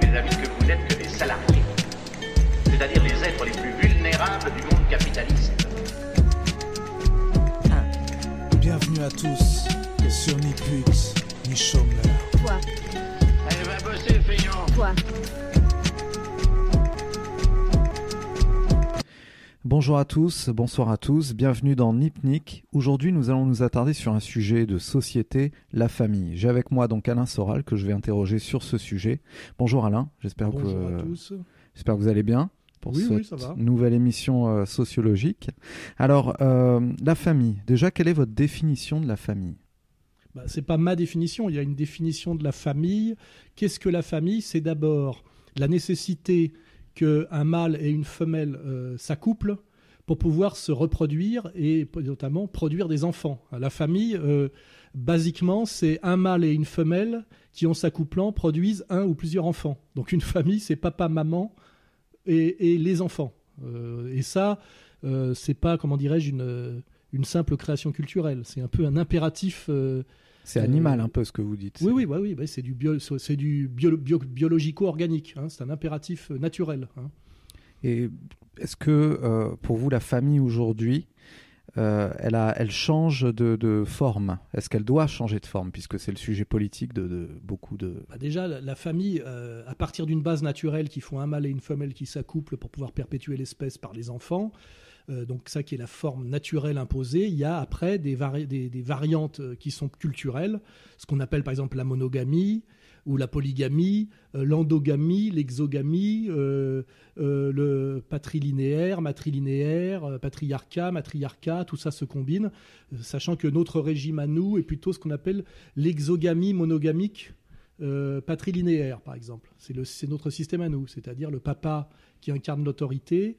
fait, mes amis, que vous n'êtes que des salariés. C'est-à-dire les êtres les plus vulnérables du monde capitaliste. Bienvenue à tous sur ni pute, ni chômeur. Toi, Allez, va bosser, feignant. toi, Bonjour à tous, bonsoir à tous, bienvenue dans Nipnik. Aujourd'hui, nous allons nous attarder sur un sujet de société, la famille. J'ai avec moi donc Alain Soral que je vais interroger sur ce sujet. Bonjour Alain, j'espère que, Bonjour à tous. j'espère que vous allez bien pour Oui, cette oui, ça va. nouvelle émission euh, sociologique. Alors, euh, la famille, déjà, quelle est votre définition de la famille? Bah, c'est pas ma définition, il y a une définition de la famille. Qu'est-ce que la famille? C'est d'abord la nécessité qu'un mâle et une femelle euh, s'accouplent pour pouvoir se reproduire et notamment produire des enfants. La famille, euh, basiquement, c'est un mâle et une femelle qui, en s'accouplant, produisent un ou plusieurs enfants. Donc une famille, c'est papa, maman et, les enfants. Euh, et ça, c'est pas, comment dirais-je, une, une simple création culturelle. C'est un peu un impératif. C'est animal un peu ce que vous dites. oui, oui, bah oui, bah, c'est du, bio, c'est du bio- bio- biologico-organique. hein, c'est un impératif euh, naturel. hein. Et est-ce que euh, pour vous, la famille aujourd'hui, euh, elle, a, elle change de, de forme? Est-ce qu'elle doit changer de forme Puisque c'est le sujet politique de, de beaucoup de... Bah, déjà, la, la famille, euh, à partir d'une base naturelle qui font un mâle et une femelle qui s'accouplent pour pouvoir perpétuer l'espèce par les enfants, euh, donc ça qui est la forme naturelle imposée, il y a après des, vari- des, des variantes euh, qui sont culturelles, ce qu'on appelle par exemple la monogamie ou la polygamie, euh, l'endogamie, l'exogamie, le patrilinéaire, matrilinéaire, patriarcat, matriarcat, tout ça se combine, sachant que notre régime à nous est plutôt ce qu'on appelle l'exogamie monogamique patrilinéaire, par exemple. C'est le- c'est notre système à nous, c'est-à-dire le papa qui incarne l'autorité,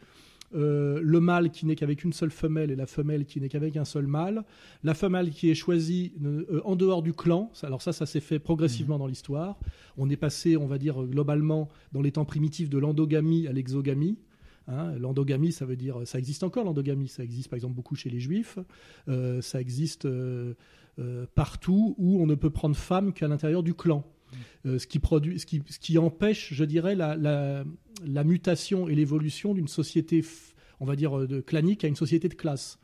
euh, le mâle qui n'est qu'avec une seule femelle et la femelle qui n'est qu'avec un seul mâle, la femelle qui est choisie euh, en dehors du clan. Alors ça, ça s'est fait progressivement dans l'histoire. On est passé, on va dire globalement, dans les temps primitifs de l'endogamie à l'exogamie. Hein, l'endogamie, ça veut dire, ça existe encore l'endogamie. Ça existe par exemple beaucoup chez les juifs. Euh, ça existe euh, euh, partout où on ne peut prendre femme qu'à l'intérieur du clan. Euh, ce, qui produit, ce, qui, ce qui empêche, je dirais, la, la, la mutation et l'évolution d'une société, on va dire, euh, de clanique à une société de classe.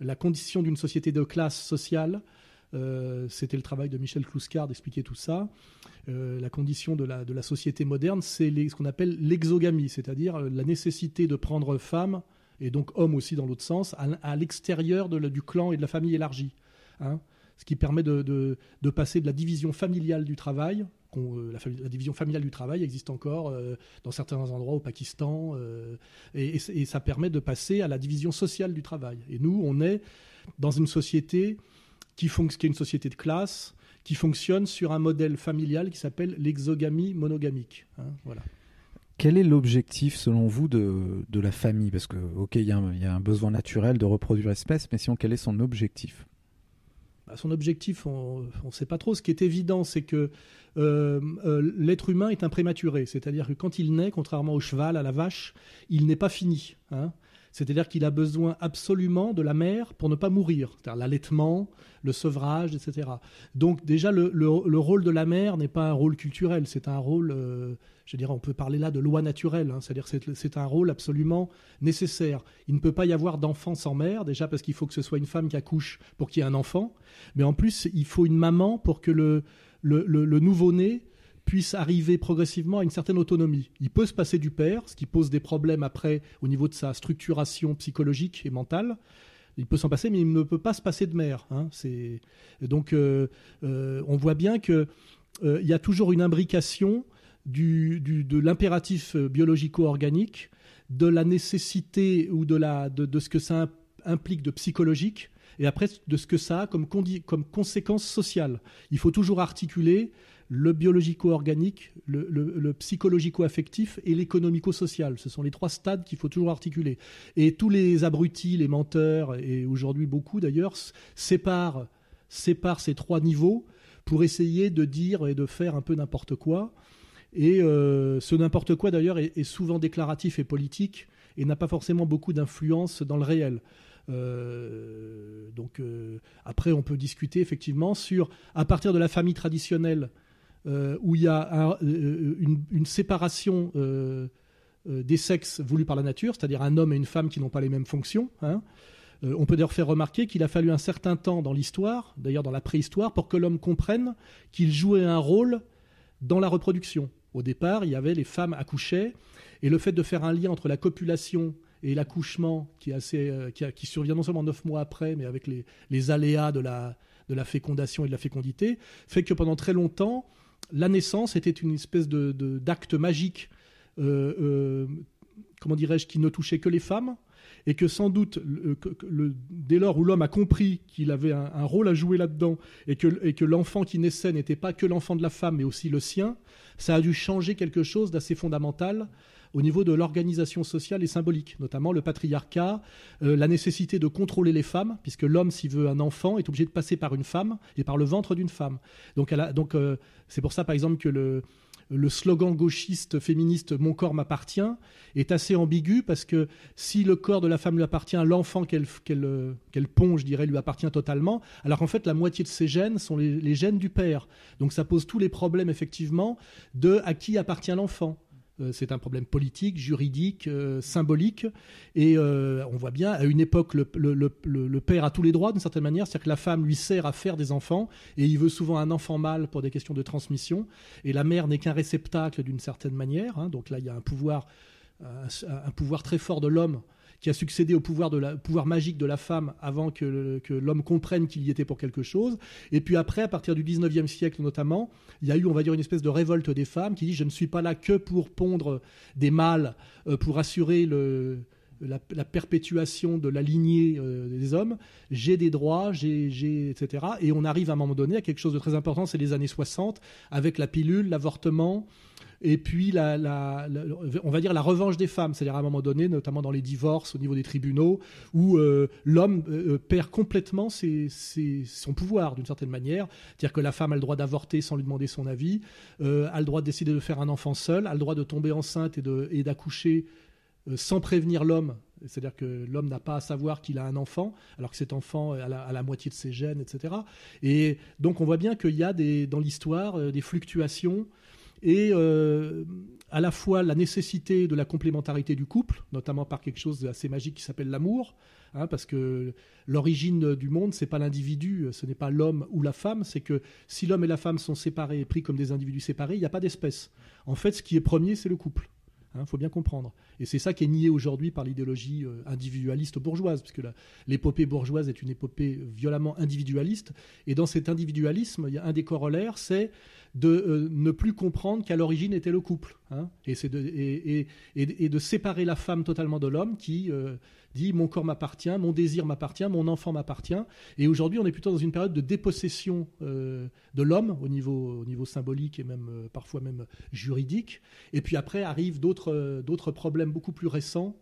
La condition d'une société de classe sociale, euh, c'était le travail de Michel Clouscard d'expliquer tout ça. Euh, la condition de la, société moderne, c'est ce qu'on appelle l'exogamie, c'est-à-dire la nécessité de prendre femme, et donc homme aussi dans l'autre sens, à, l'extérieur du clan et de la famille élargie. hein. ce qui permet de passer de la division familiale du travail. Euh, la, division familiale du travail existe encore euh, dans certains endroits au Pakistan, euh, et, ça permet de passer à la division sociale du travail. Et nous, on est dans une société qui, est une société de classe, qui fonctionne sur un modèle familial qui s'appelle l'exogamie monogamique. hein, voilà. Quel est l'objectif selon vous de, la famille? Parce que, ok, il y, y a un besoin naturel de reproduire l'espèce, mais sinon, quel est son objectif? Son objectif, on ne sait pas trop. Ce qui est évident, c'est que euh, euh, l'être humain est un prématuré. C'est-à-dire que quand il naît, contrairement au cheval, à la vache, il n'est pas fini. hein. C'est-à-dire qu'il a besoin absolument de la mère pour ne pas mourir. C'est-à-dire l'allaitement, le sevrage, etc. Donc déjà, le, le- le rôle de la mère n'est pas un rôle culturel. C'est un rôle, euh, je dirais, on peut parler là de loi naturelle. hein. C'est-à-dire c'est- c'est un rôle absolument nécessaire. Il ne peut pas y avoir d'enfant sans mère, déjà parce qu'il faut que ce soit une femme qui accouche pour qu'il y ait un enfant. Mais en plus, il faut une maman pour que le- le nouveau-né puisse arriver progressivement à une certaine autonomie. Il peut se passer du père, ce qui pose des problèmes après au niveau de sa structuration psychologique et mentale. Il peut s'en passer, mais il ne peut pas se passer de mère. hein. Donc euh, euh, on voit bien que euh, y a toujours une imbrication de l'impératif biologico-organique, de la nécessité ou de, de, ce que ça imp- implique de psychologique, et après de ce que ça a comme conséquence sociale. Il faut toujours articuler le biologico-organique, le, psychologico-affectif et l'économico-social. Ce sont les trois stades qu'il faut toujours articuler. Et tous les abrutis, les menteurs, et aujourd'hui beaucoup d'ailleurs, séparent, ces trois niveaux pour essayer de dire et de faire un peu n'importe quoi. Et euh, ce n'importe quoi d'ailleurs est, est souvent déclaratif et politique et n'a pas forcément beaucoup d'influence dans le réel. Euh, donc euh, après, on peut discuter effectivement sur, à partir de la famille traditionnelle, où il y a une, séparation des sexes voulus par la nature, c'est-à-dire un homme et une femme qui n'ont pas les mêmes fonctions. Hein. on peut d'ailleurs faire remarquer qu'il a fallu un certain temps dans l'histoire, d'ailleurs dans la préhistoire, pour que l'homme comprenne qu'il jouait un rôle dans la reproduction. Au départ, il y avait les femmes accouchaient, et le fait de faire un lien entre la copulation et l'accouchement, qui, euh, survient non seulement neuf mois après, mais avec les, aléas de la fécondation et de la fécondité, fait que pendant très longtemps, la naissance était une espèce de, d'acte magique, euh, euh, comment dirais-je, qui ne touchait que les femmes, et que sans doute, dès lors où l'homme a compris qu'il avait un, rôle à jouer là-dedans, et que, et que l'enfant qui naissait n'était pas que l'enfant de la femme, mais aussi le sien, ça a dû changer quelque chose d'assez fondamental au niveau de l'organisation sociale et symbolique, notamment le patriarcat, euh, la nécessité de contrôler les femmes, puisque l'homme, s'il veut un enfant, est obligé de passer par une femme et par le ventre d'une femme. Donc, euh, c'est pour ça, par exemple, que le, slogan gauchiste féministe Mon corps m'appartient est assez ambigu parce que si le corps de la femme lui appartient, l'enfant qu'elle qu'elle pond, je dirais, lui appartient totalement, alors qu'en fait la moitié de ses gènes sont les, gènes du père. Donc ça pose tous les problèmes effectivement de à qui appartient l'enfant. Euh, c'est un problème politique, juridique, euh, symbolique. Et euh, on voit bien, à une époque, le, père a tous les droits d'une certaine manière, c'est-à-dire que la femme lui sert à faire des enfants, et il veut souvent un enfant mâle pour des questions de transmission, et la mère n'est qu'un réceptacle d'une certaine manière. Hein. donc là, il y a un pouvoir, un pouvoir très fort de l'homme qui a succédé au pouvoir, magique de la femme avant que, l'homme comprenne qu'il y était pour quelque chose. Et puis après, à partir du 19e siècle notamment, il y a eu, on va dire, une espèce de révolte des femmes qui dit je ne suis pas là que pour pondre des mâles, euh, pour assurer la, perpétuation de la lignée euh, des hommes, j'ai des droits, j'ai, etc. Et on arrive à un moment donné à quelque chose de très important, c'est les années 60, avec la pilule, l'avortement, et puis on va dire la revanche des femmes, c'est-à-dire à un moment donné, notamment dans les divorces au niveau des tribunaux, où euh, l'homme euh, perd complètement son pouvoir d'une certaine manière, c'est-à-dire que la femme a le droit d'avorter sans lui demander son avis, euh, a le droit de décider de faire un enfant seul, a le droit de tomber enceinte et d'accoucher sans prévenir l'homme. C'est-à-dire que l'homme n'a pas à savoir qu'il a un enfant, alors que cet enfant a la, moitié de ses gènes, etc. Et donc on voit bien qu'il y a dans l'histoire des fluctuations et euh, à la fois la nécessité de la complémentarité du couple, notamment par quelque chose d'assez magique qui s'appelle l'amour, hein, parce que l'origine du monde, c'est pas l'individu, ce n'est pas l'homme ou la femme, c'est que si l'homme et la femme sont séparés, pris comme des individus séparés, il n'y a pas d'espèce. En fait, ce qui est premier, c'est le couple. Il hein, faut bien comprendre. Et c'est ça qui est nié aujourd'hui par l'idéologie euh, individualiste bourgeoise, puisque l'épopée bourgeoise est une épopée violemment individualiste. Et dans cet individualisme, il y a un des corollaires, c'est de euh, ne plus comprendre qu'à l'origine était le couple, hein, et, de, de séparer la femme totalement de l'homme qui euh, dit mon corps m'appartient, mon désir m'appartient, mon enfant m'appartient. Et aujourd'hui, on est plutôt dans une période de dépossession euh, de l'homme au niveau, au niveau symbolique et même parfois même juridique. Et puis après arrivent d'autres problèmes beaucoup plus récents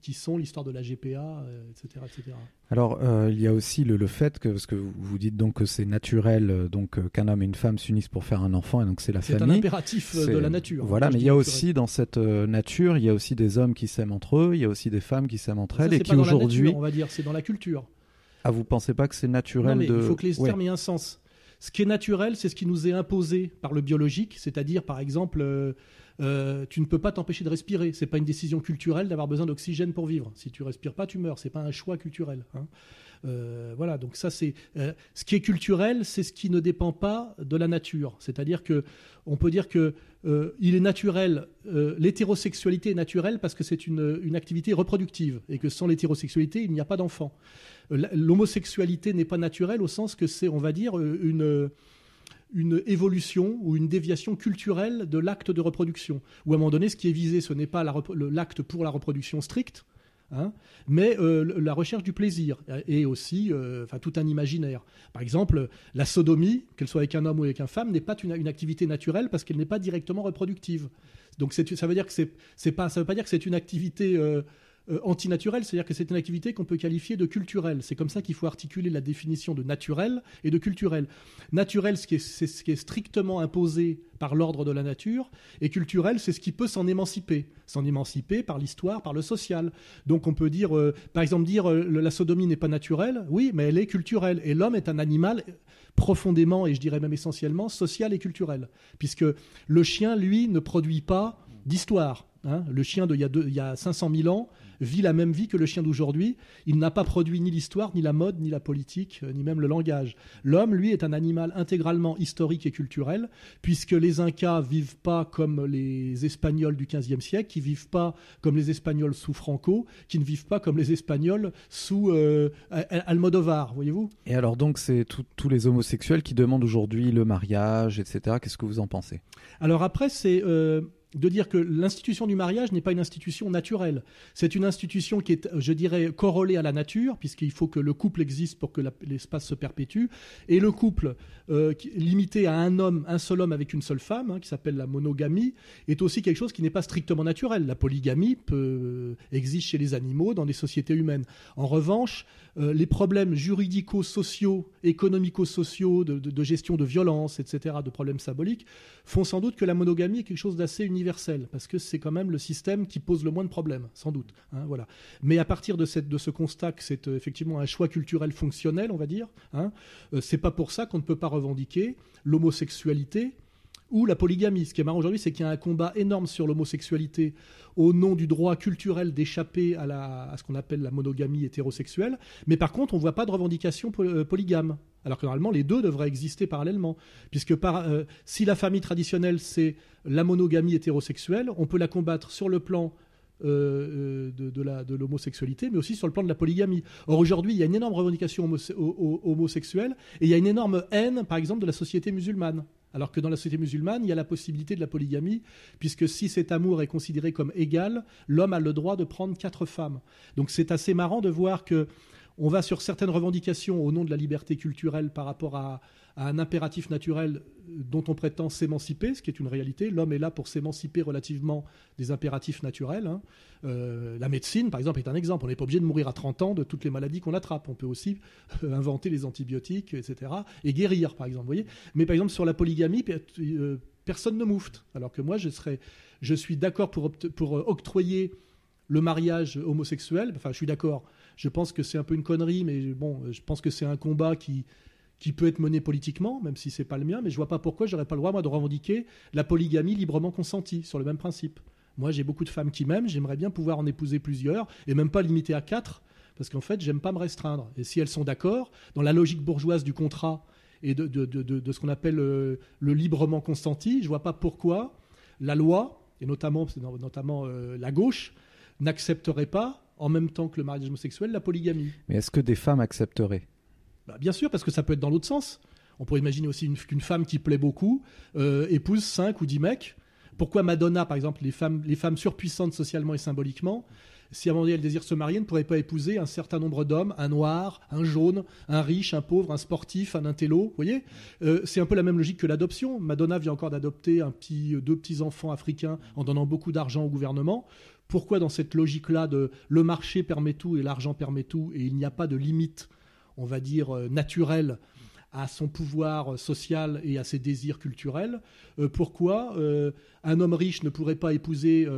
qui sont l'histoire de la GPA, etc., etc. Alors, euh, il y a aussi le, fait que, parce que vous dites donc que c'est naturel euh, donc euh, qu'un homme et une femme s'unissent pour faire un enfant, et donc c'est la famille. C'est un impératif de la nature. Voilà, mais il y a aussi dans cette nature, il y a aussi des hommes qui s'aiment entre eux, il y a aussi des femmes qui s'aiment entre elles, et qui aujourd'hui, on va dire, c'est dans la culture. Ah, vous pensez pas que c'est naturel non, de... Il faut que les termes aient un sens. Ce qui est naturel, c'est ce qui nous est imposé par le biologique, c'est-à-dire, par exemple, euh, tu ne peux pas t'empêcher de respirer. C'est pas une décision culturelle d'avoir besoin d'oxygène pour vivre. Si tu respires pas, tu meurs. C'est pas un choix culturel. Hein. Euh, voilà, donc ça c'est euh, ce qui est culturel, c'est ce qui ne dépend pas de la nature. C'est-à-dire que on peut dire que il est naturel, l'hétérosexualité est naturelle parce que c'est une, activité reproductive et que sans l'hétérosexualité il n'y a pas d'enfant. L'homosexualité n'est pas naturelle au sens que c'est, on va dire, une une évolution ou une déviation culturelle de l'acte de reproduction. Ou à un moment donné, ce qui est visé, ce n'est pas l'acte pour la reproduction stricte, hein, mais euh, la recherche du plaisir et aussi euh, enfin, tout un imaginaire. Par exemple, la sodomie, qu'elle soit avec un homme ou avec une femme, n'est pas une, activité naturelle parce qu'elle n'est pas directement reproductive. Donc ça veut c'est veut pas dire que c'est une activité euh, euh, c'est-à-dire que c'est une activité qu'on peut qualifier de culturelle. C'est comme ça qu'il faut articuler la définition de naturel et de culturel. Naturel, c'est ce qui est strictement imposé par l'ordre de la nature, et culturel, c'est ce qui peut s'en émanciper, s'en émanciper par l'histoire, par le social. Donc on peut dire, euh, par exemple, dire euh, la sodomie n'est pas naturelle, oui, mais elle est culturelle, et l'homme est un animal profondément, et je dirais même essentiellement, social et culturel, puisque le chien, lui, ne produit pas d'histoire. Hein. le chien d'il y, il y a 500 000 ans vit la même vie que le chien d'aujourd'hui. Il n'a pas produit ni l'histoire, ni la mode, ni la politique, euh, ni même le langage. L'homme, lui, est un animal intégralement historique et culturel, puisque les Incas vivent pas comme les Espagnols du XVe siècle, qui vivent pas comme les Espagnols sous Franco, qui ne vivent pas comme les Espagnols sous euh, Almodovar, voyez-vous? Et alors donc, c'est tous les homosexuels qui demandent aujourd'hui le mariage, etc. Qu'est-ce que vous en pensez? Alors après, c'est... Euh, de dire que l'institution du mariage n'est pas une institution naturelle. C'est une institution qui est, je dirais, corrélée à la nature, puisqu'il faut que le couple existe pour que l'espace se perpétue. Et le couple, euh, limité à un homme, un seul homme avec une seule femme, hein, qui s'appelle la monogamie, est aussi quelque chose qui n'est pas strictement naturel. La polygamie peut, euh, existe chez les animaux, dans les sociétés humaines. En revanche, euh, les problèmes juridico-sociaux, économico-sociaux, de, gestion de violence, etc., de problèmes symboliques, font sans doute que la monogamie est quelque chose d'assez universel, parce que c'est quand même le système qui pose le moins de problèmes, sans doute. Hein, voilà. Mais à partir de, cette, de ce constat que c'est euh, effectivement un choix culturel fonctionnel, on va dire, hein, euh, c'est pas pour ça qu'on ne peut pas revendiquer l'homosexualité ou la polygamie. Ce qui est marrant aujourd'hui, c'est qu'il y a un combat énorme sur l'homosexualité au nom du droit culturel d'échapper à, ce qu'on appelle la monogamie hétérosexuelle. Mais par contre, on ne voit pas de revendication euh, polygame. Alors que normalement, les deux devraient exister parallèlement. Puisque euh, si la famille traditionnelle, c'est la monogamie hétérosexuelle, on peut la combattre sur le plan euh, de, l'homosexualité, mais aussi sur le plan de la polygamie. Or, aujourd'hui, il y a une énorme revendication homosexuelle et il y a une énorme haine, par exemple, de la société musulmane. Alors que dans la société musulmane, il y a la possibilité de la polygamie, puisque si cet amour est considéré comme égal, l'homme a le droit de prendre quatre femmes. Donc c'est assez marrant de voir que on va sur certaines revendications au nom de la liberté culturelle par rapport à, un impératif naturel dont on prétend s'émanciper, ce qui est une réalité. L'homme est là pour s'émanciper relativement des impératifs naturels. Hein. Euh, la médecine, par exemple, est un exemple. On n'est pas obligé de mourir à 30 ans de toutes les maladies qu'on attrape. On peut aussi euh, inventer les antibiotiques, etc. et guérir, par exemple. Voyez Mais par exemple, sur la polygamie, euh, personne ne moufte. Alors que moi, je, serais, je suis d'accord pour, pour octroyer le mariage homosexuel. Enfin, je suis d'accord je pense que c'est un peu une connerie, mais bon, je pense que c'est un combat qui, qui peut être mené politiquement, même si c'est pas le mien, mais je vois pas pourquoi j'aurais pas le droit, moi, de revendiquer la polygamie librement consentie, sur le même principe. Moi, j'ai beaucoup de femmes qui m'aiment, j'aimerais bien pouvoir en épouser plusieurs, et même pas limiter à quatre, parce qu'en fait, j'aime pas me restreindre. Et si elles sont d'accord, dans la logique bourgeoise du contrat et de, ce qu'on appelle euh, le, librement consenti, je vois pas pourquoi la loi, et notamment, notamment euh, la gauche, n'accepterait pas en même temps que le mariage homosexuel, la polygamie. Mais est-ce que des femmes accepteraient? Bah, Bien sûr, parce que ça peut être dans l'autre sens. On pourrait imaginer aussi qu'une femme qui plaît beaucoup euh, épouse 5 ou 10 mecs. Pourquoi Madonna, par exemple, les femmes, les femmes surpuissantes socialement et symboliquement, si à un moment donné elle désire se marier, ne pourrait pas épouser un certain nombre d'hommes, un noir, un jaune, un riche, un pauvre, un sportif, un intello, vous voyez? Euh, C'est un peu la même logique que l'adoption. Madonna vient encore d'adopter petit, deux petits enfants africains en donnant beaucoup d'argent au gouvernement. Pourquoi dans cette logique-là de le marché permet tout et l'argent permet tout et il n'y a pas de limite, on va dire, euh, naturelle à son pouvoir social et à ses désirs culturels. Euh, Pourquoi euh, un homme riche ne pourrait pas épouser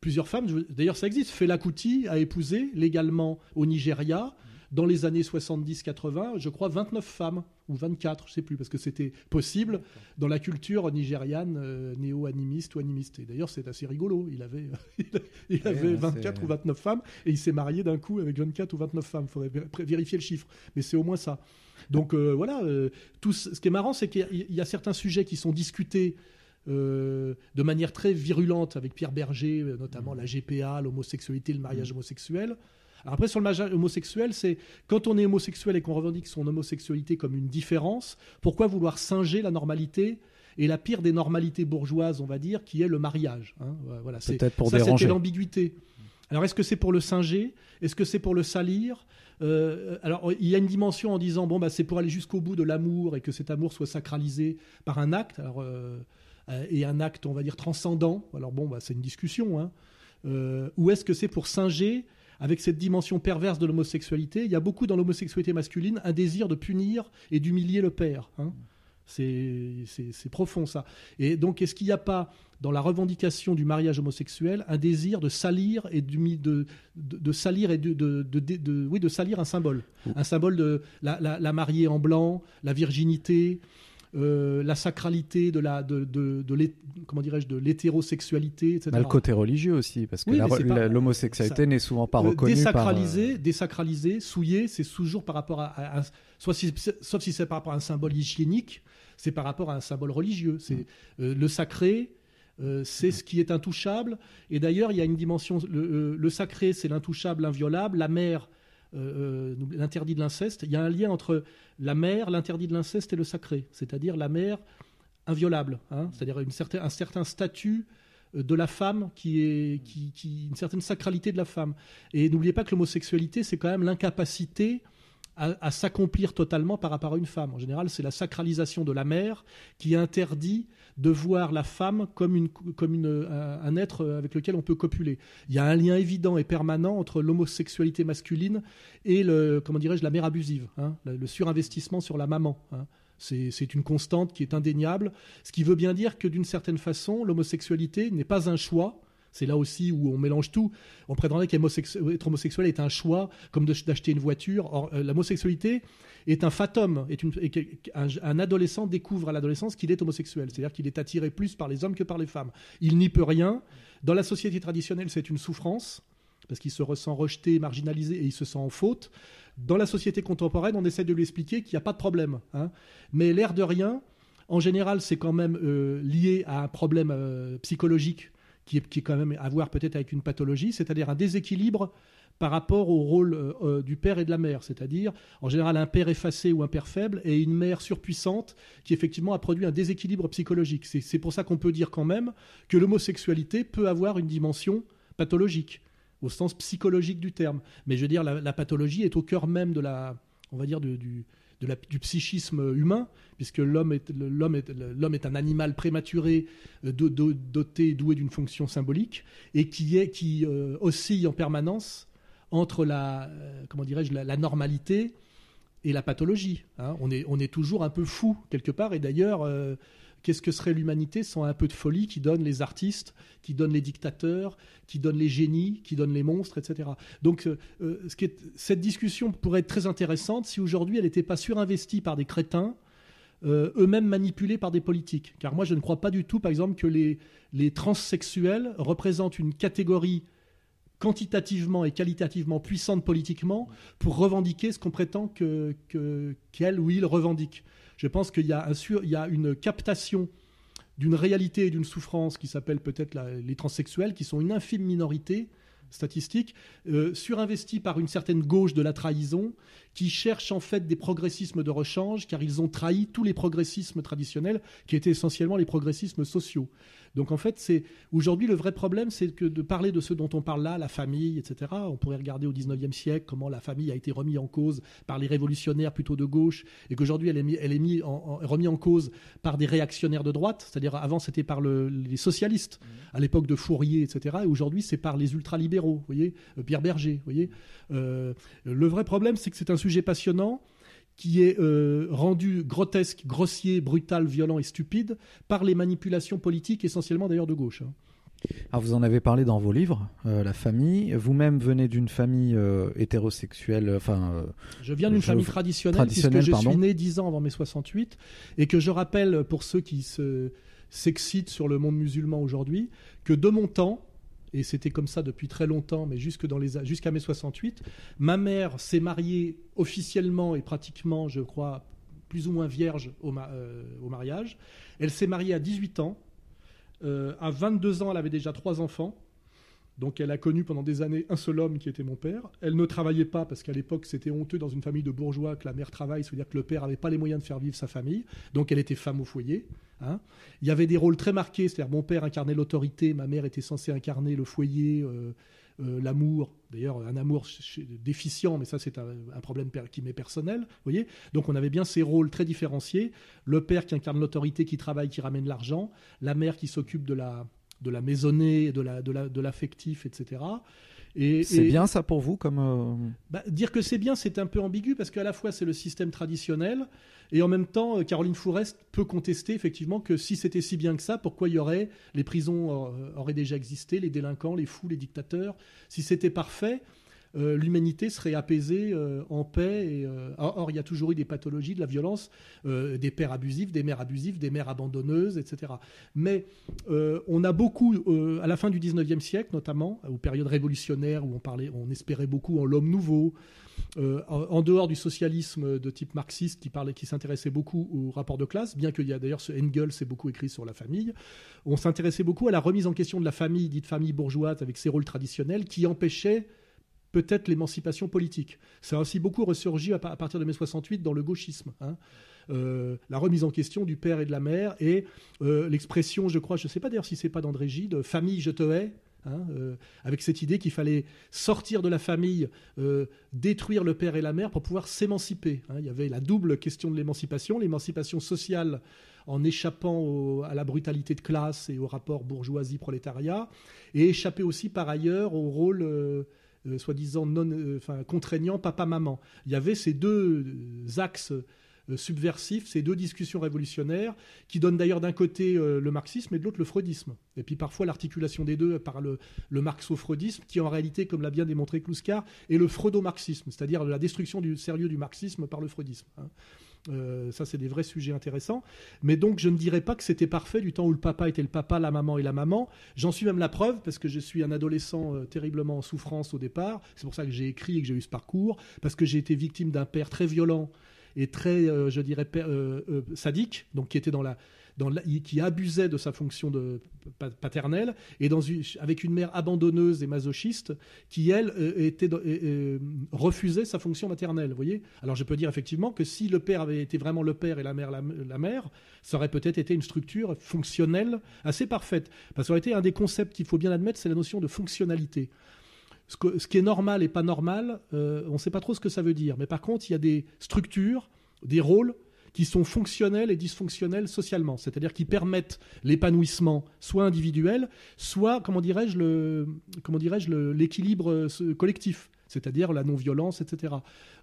plusieurs femmes? D'ailleurs, ça existe. Fela Kuti a épousé légalement au Nigeria dans les années 70-80, je crois, 29 femmes, ou 24, je ne sais plus, parce que c'était possible dans la culture nigériane euh, néo-animiste ou animiste. Et d'ailleurs, c'est assez rigolo. Il avait, il avait 24 ou 29 femmes, et il s'est marié d'un coup avec 24 ou 29 femmes. Il faudrait vérifier le chiffre, mais c'est au moins ça. Donc euh, voilà, euh, tout ce qui est marrant, c'est qu'il y, a certains sujets qui sont discutés de manière très virulente avec Pierre Berger, notamment la GPA, l'homosexualité, le mariage mmh. homosexuel après, sur le mariage homosexuel, c'est quand on est homosexuel et qu'on revendique son homosexualité comme une différence, pourquoi vouloir singer la normalité et la pire des normalités bourgeoises, on va dire, qui est le mariage hein Voilà, c'est peut-être pour ça, c'était l'ambiguïté. Alors, est-ce que c'est pour le singer? Est-ce que c'est pour le salir? Euh, alors, il y a une dimension en disant bon, bah, c'est pour aller jusqu'au bout de l'amour et que cet amour soit sacralisé par un acte. Alors, euh, et un acte, on va dire, transcendant. Alors, bon, bah, c'est une discussion. Hein. euh, ou est-ce que c'est pour singer avec cette dimension perverse de l'homosexualité Il y a beaucoup dans l'homosexualité masculine un désir de punir et d'humilier le père. Hein. C'est profond ça. Et donc, est-ce qu'il n'y a pas dans la revendication du mariage homosexuel un désir de salir et de, de, salir et de, de, oui, de salir un symbole, un symbole de la, la mariée en blanc, la virginité, euh, la sacralité de la de, de, comment dirais-je de l'hétérosexualité, etc. Bah, le côté religieux aussi, parce que l'homosexualité n'est souvent pas euh, reconnue. Désacralisé, par, désacralisé, souillé, c'est toujours par rapport à, soit sauf si c'est par rapport à un symbole hygiénique, c'est par rapport à un symbole religieux. C'est mm. euh, le sacré. c'est ce qui est intouchable. Et d'ailleurs, il y a une dimension. Le, le sacré, c'est l'intouchable, l'inviolable. La mère, euh, euh, l'interdit de l'inceste, il y a un lien entre la mère, l'interdit de l'inceste et le sacré, c'est-à-dire la mère inviolable, hein, c'est-à-dire un certain statut euh, de la femme qui est qui, une certaine sacralité de la femme. Et n'oubliez pas que l'homosexualité, c'est quand même l'incapacité à, s'accomplir totalement par rapport à une femme. En général, c'est la sacralisation de la mère qui interdit de voir la femme comme, une, comme une, un être avec lequel on peut copuler. Il y a un lien évident et permanent entre l'homosexualité masculine et comment dirais-je, la mère abusive, hein, le surinvestissement sur la maman. Hein. C'est une constante qui est indéniable, ce qui veut bien dire que d'une certaine façon, l'homosexualité n'est pas un choix, c'est là aussi où on mélange tout. On prétendrait qu'être homosexuel est un choix, comme d'acheter une voiture. Or, euh, l'homosexualité est un fatum. Est un, adolescent découvre à l'adolescence qu'il est homosexuel. C'est-à-dire qu'il est attiré plus par les hommes que par les femmes. Il n'y peut rien. Dans la société traditionnelle, c'est une souffrance, parce qu'il se ressent rejeté, marginalisé, et il se sent en faute. Dans la société contemporaine, on essaie de lui expliquer qu'il n'y a pas de problème. Hein. Mais l'air de rien, en général, c'est quand même euh, lié à un problème euh, psychologique qui est, quand même à voir peut-être avec une pathologie, c'est-à-dire un déséquilibre par rapport au rôle euh, euh, du père et de la mère, c'est-à-dire en général un père effacé ou un père faible et une mère surpuissante qui effectivement a produit un déséquilibre psychologique. C'est pour ça qu'on peut dire quand même que l'homosexualité peut avoir une dimension pathologique au sens psychologique du terme. Mais je veux dire, la, pathologie est au cœur même de la, on va dire, du psychisme humain, puisque l'homme est, l'homme est, l'homme est un animal prématuré, euh, doté, doué d'une fonction symbolique, et qui, est, qui euh, oscille en permanence entre la, euh, comment dirais-je, la, normalité et la pathologie. Hein. On, est, on est toujours un peu fou quelque part, et d'ailleurs, qu'est-ce que serait l'humanité sans un peu de folie qui donne les artistes, qui donne les dictateurs, qui donne les génies, qui donne les monstres, etc. Donc euh, euh, cette discussion pourrait être très intéressante si aujourd'hui elle n'était pas surinvestie par des crétins, euh, eux-mêmes manipulés par des politiques. Car moi je ne crois pas du tout, par exemple, que les, les transsexuels représentent une catégorie quantitativement et qualitativement puissante politiquement pour revendiquer ce qu'on prétend que, qu'elle ou il revendique. Je pense qu'il y, a une captation d'une réalité et d'une souffrance qui s'appelle peut-être les transsexuels, qui sont une infime minorité statistique, euh, surinvestie par une certaine gauche de la trahison, qui cherche en fait des progressismes de rechange, car ils ont trahi tous les progressismes traditionnels, qui étaient essentiellement les progressismes sociaux. Donc en fait, c'est aujourd'hui le vrai problème, c'est que de parler de ce dont on parle là, la famille, etc. On pourrait regarder au 19e siècle comment la famille a été remise en cause par les révolutionnaires plutôt de gauche, et qu'aujourd'hui elle est, elle est mis en, remise en cause par des réactionnaires de droite. C'est-à-dire avant c'était par les socialistes, mmh. à l'époque de Fourier, etc. Et aujourd'hui c'est par les ultralibéraux, vous voyez, euh, Pierre Berger, vous voyez. Euh, le vrai problème, c'est que c'est un sujet passionnant qui est euh, rendu grotesque, grossier, brutal, violent et stupide par les manipulations politiques, essentiellement d'ailleurs de gauche. Hein. Alors vous en avez parlé dans vos livres, euh, la famille. Vous-même venez d'une famille euh, hétérosexuelle. Enfin, je viens d'une famille traditionnelle, puisque je suis né dix ans avant mes 68, et que je rappelle pour ceux qui s'excitent sur le monde musulman aujourd'hui, que de mon temps, et c'était comme ça depuis très longtemps, mais jusqu'à mes 68. Ma mère s'est mariée officiellement et pratiquement, je crois, plus ou moins vierge au, euh, mariage. Elle s'est mariée à 18 ans. Euh, à 22 ans, elle avait déjà trois enfants. Donc elle a connu pendant des années un seul homme qui était mon père. Elle ne travaillait pas parce qu'à l'époque c'était honteux dans une famille de bourgeois que la mère travaille, c'est-à-dire que le père n'avait pas les moyens de faire vivre sa famille. Donc elle était femme au foyer. Hein. Il y avait des rôles très marqués, c'est-à-dire mon père incarnait l'autorité, ma mère était censée incarner le foyer, euh, euh, l'amour. D'ailleurs un amour déficient, mais ça c'est un, problème qui m'est personnel. Voyez Donc on avait bien ces rôles très différenciés. Le père qui incarne l'autorité, qui travaille, qui ramène l'argent. La mère qui s'occupe de la de la maisonnée, de la de la de l'affectif, etc. Et, c'est bien ça pour vous comme euh, bah, dire que c'est bien, c'est un peu ambigu parce qu'à la fois c'est le système traditionnel et en même temps euh, Caroline Fourest peut contester effectivement que si c'était si bien que ça, pourquoi il y aurait les prisons euh, auraient déjà existé, les délinquants, les fous, les dictateurs, si c'était parfait. Euh, l'humanité serait apaisée euh, en paix. Euh, or, il y a toujours eu des pathologies, de la violence, des pères abusifs, des mères abusives, des mères abandonneuses, etc. Mais on a beaucoup, à la fin du 19e siècle notamment, aux périodes révolutionnaires où on, parlait, on espérait beaucoup en l'homme nouveau, en, dehors du socialisme de type marxiste qui parlait, qui s'intéressait beaucoup au rapport de classe, bien qu'il y a d'ailleurs ce Engels s'est beaucoup écrit sur la famille, on s'intéressait beaucoup à la remise en question de la famille, dite famille bourgeoise, avec ses rôles traditionnels, qui empêchaient peut-être l'émancipation politique. Ça a aussi beaucoup ressurgi à, partir de mai 68 dans le gauchisme. Hein. Euh, la remise en question du père et de la mère et euh, l'expression, je crois, je ne sais pas d'ailleurs si c'est pas d'André Gide, famille, je te hais. Hein, euh, avec cette idée qu'il fallait sortir de la famille, détruire le père et la mère pour pouvoir s'émanciper. Hein. Il y avait la double question de l'émancipation, l'émancipation sociale en échappant à la brutalité de classe et au rapport bourgeoisie-prolétariat, et échapper aussi par ailleurs au rôle soi-disant non, euh, enfin, contraignant papa-maman. Il y avait ces deux euh, axes subversifs, ces deux discussions révolutionnaires, qui donnent d'ailleurs d'un côté le marxisme et de l'autre le freudisme. Et puis parfois l'articulation des deux par le, le marxo-freudisme, qui en réalité, comme l'a bien démontré Kluskar, est le freudo-marxisme, c'est-à-dire la destruction du sérieux du marxisme par le freudisme. Hein. Euh, ça, c'est des vrais sujets intéressants. Mais donc, je ne dirais pas que c'était parfait du temps où le papa était le papa, la maman et la maman. J'en suis même la preuve parce que je suis un adolescent euh, terriblement en souffrance au départ. C'est pour ça que j'ai écrit et que j'ai eu ce parcours. Parce que j'ai été victime d'un père très violent et très, euh, je dirais, sadique, donc qui était dans la qui abusait de sa fonction paternelle, et avec une mère abandonneuse et masochiste qui, elle, euh, était, euh, refusait sa fonction maternelle. Voyez? Alors je peux dire effectivement que si le père avait été vraiment le père et la mère la, mère, ça aurait peut-être été une structure fonctionnelle assez parfaite. Parce que ça aurait été un des concepts qu'il faut bien admettre, c'est la notion de fonctionnalité. Ce, qui est normal et pas normal, euh, on ne sait pas trop ce que ça veut dire. Mais par contre, il y a des structures, des rôles qui sont fonctionnels et dysfonctionnels socialement, c'est-à-dire qui permettent l'épanouissement soit individuel, soit, comment dirais-je, le, comment dirais-je, l'équilibre euh, collectif c'est-à-dire la non-violence, etc.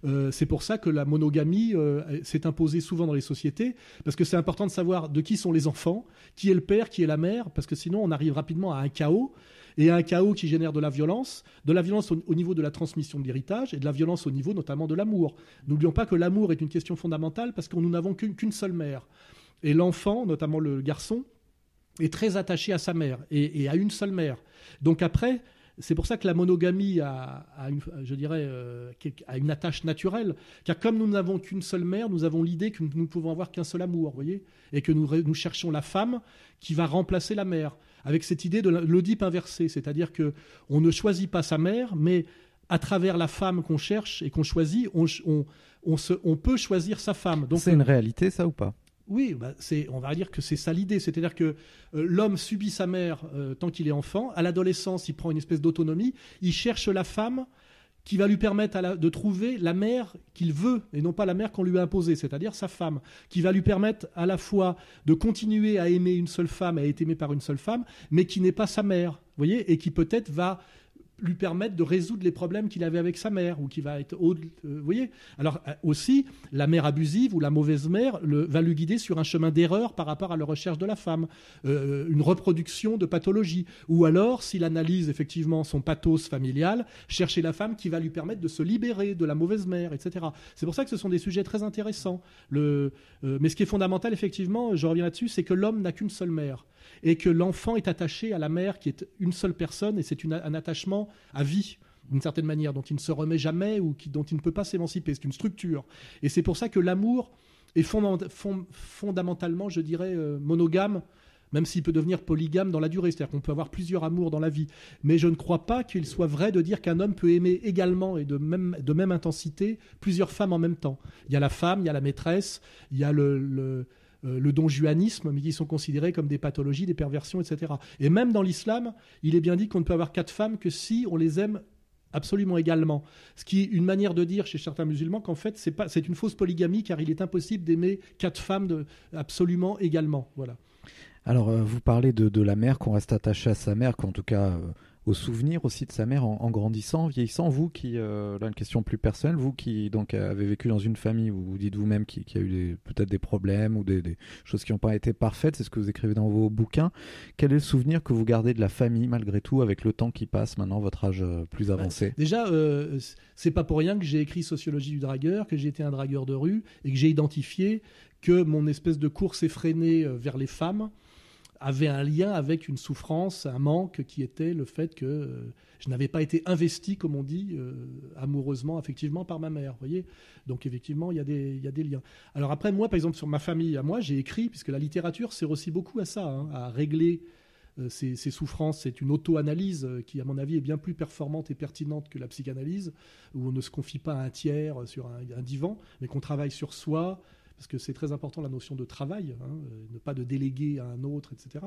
Euh, c'est pour ça que la monogamie euh, s'est imposée souvent dans les sociétés, parce que c'est important de savoir de qui sont les enfants, qui est le père, qui est la mère, parce que sinon on arrive rapidement à un chaos et un chaos qui génère de la violence, de la violence au, niveau de la transmission de l'héritage et de la violence au niveau notamment de l'amour. N'oublions pas que l'amour est une question fondamentale parce que nous n'avons qu'une seule mère. Et l'enfant, notamment le garçon, est très attaché à sa mère et, à une seule mère. Donc après, c'est pour ça que la monogamie a, une, je dirais, euh, a une attache naturelle, car comme nous n'avons qu'une seule mère, nous avons l'idée que nous ne pouvons avoir qu'un seul amour, voyez, et que nous, nous cherchons la femme qui va remplacer la mère avec cette idée de l'Oedipe inversé, c'est-à-dire que on ne choisit pas sa mère, mais à travers la femme qu'on cherche et qu'on choisit, on, on, peut choisir sa femme. c'est une réalité, ça ou pas? Oui, bah, on va dire que c'est ça l'idée. C'est-à-dire que euh, l'homme subit sa mère euh, tant qu'il est enfant. À l'adolescence, il prend une espèce d'autonomie. Il cherche la femme qui va lui permettre de trouver la mère qu'il veut et non pas la mère qu'on lui a imposée, c'est-à-dire sa femme, qui va lui permettre à la fois de continuer à aimer une seule femme, à être aimé par une seule femme, mais qui n'est pas sa mère, voyez, et qui peut-être va lui permettre de résoudre les problèmes qu'il avait avec sa mère ou qui va être euh, vous voyez. Alors euh, aussi la mère abusive ou la mauvaise mère le, va lui guider sur un chemin d'erreur par rapport à la recherche de la femme euh, une reproduction de pathologie. Ou alors s'il analyse effectivement son pathos familial chercher la femme qui va lui permettre de se libérer de la mauvaise mère etc c'est pour ça que ce sont des sujets très intéressants. Le, mais ce qui est fondamental effectivement je reviens là-dessus c'est que l'homme n'a qu'une seule mère et que l'enfant est attaché à la mère qui est une seule personne et c'est un attachement à vie d'une certaine manière dont il ne se remet jamais ou dont il ne peut pas s'émanciper. C'est une structure. Et c'est pour ça que l'amour est fondamentalement, je dirais, euh, monogame, même s'il peut devenir polygame dans la durée. C'est-à-dire qu'on peut avoir plusieurs amours dans la vie. Mais je ne crois pas qu'il soit vrai de dire qu'un homme peut aimer également et de même, de même intensité plusieurs femmes en même temps. Il y a la femme, il y a la maîtresse, il y a le le donjuanisme, mais qui sont considérés comme des pathologies, des perversions, etc. Et même dans l'islam, il est bien dit qu'on ne peut avoir quatre femmes que si on les aime absolument également. Ce qui est une manière de dire chez certains musulmans qu'en fait, c'est, une fausse polygamie, car il est impossible d'aimer quatre femmes absolument également. Voilà. Alors, euh, vous parlez de, de la mère, qu'on reste attaché à sa mère, qu'en tout cas, euh, au souvenir aussi de sa mère en, grandissant, en vieillissant. Vous qui, euh, là, une question plus personnelle, vous qui donc avez vécu dans une famille, vous vous dites vous-même qu'il y a eu peut-être des problèmes ou des, choses qui n'ont pas été parfaites, c'est ce que vous écrivez dans vos bouquins. Quel est le souvenir que vous gardez de la famille malgré tout avec le temps qui passe maintenant, votre âge euh, plus bah, avancé? Déjà, euh, c'est pas pour rien que j'ai écrit Sociologie du dragueur, que j'ai été un dragueur de rue et que j'ai identifié que mon espèce de course effrénée euh, vers les femmes avait un lien avec une souffrance, un manque qui était le fait que euh, je n'avais pas été investi, comme on dit, euh, amoureusement, affectivement par ma mère. voyez Donc effectivement, il y, a des, liens. Alors après, moi, par exemple, sur ma famille, à moi, j'ai écrit, puisque la littérature sert aussi beaucoup à ça, hein, à régler euh, ces, souffrances. C'est une auto-analyse qui, à mon avis, est bien plus performante et pertinente que la psychanalyse, où on ne se confie pas à un tiers sur un divan, mais qu'on travaille sur soi, parce que c'est très important la notion de travail, hein, euh, ne pas de déléguer à un autre, etc.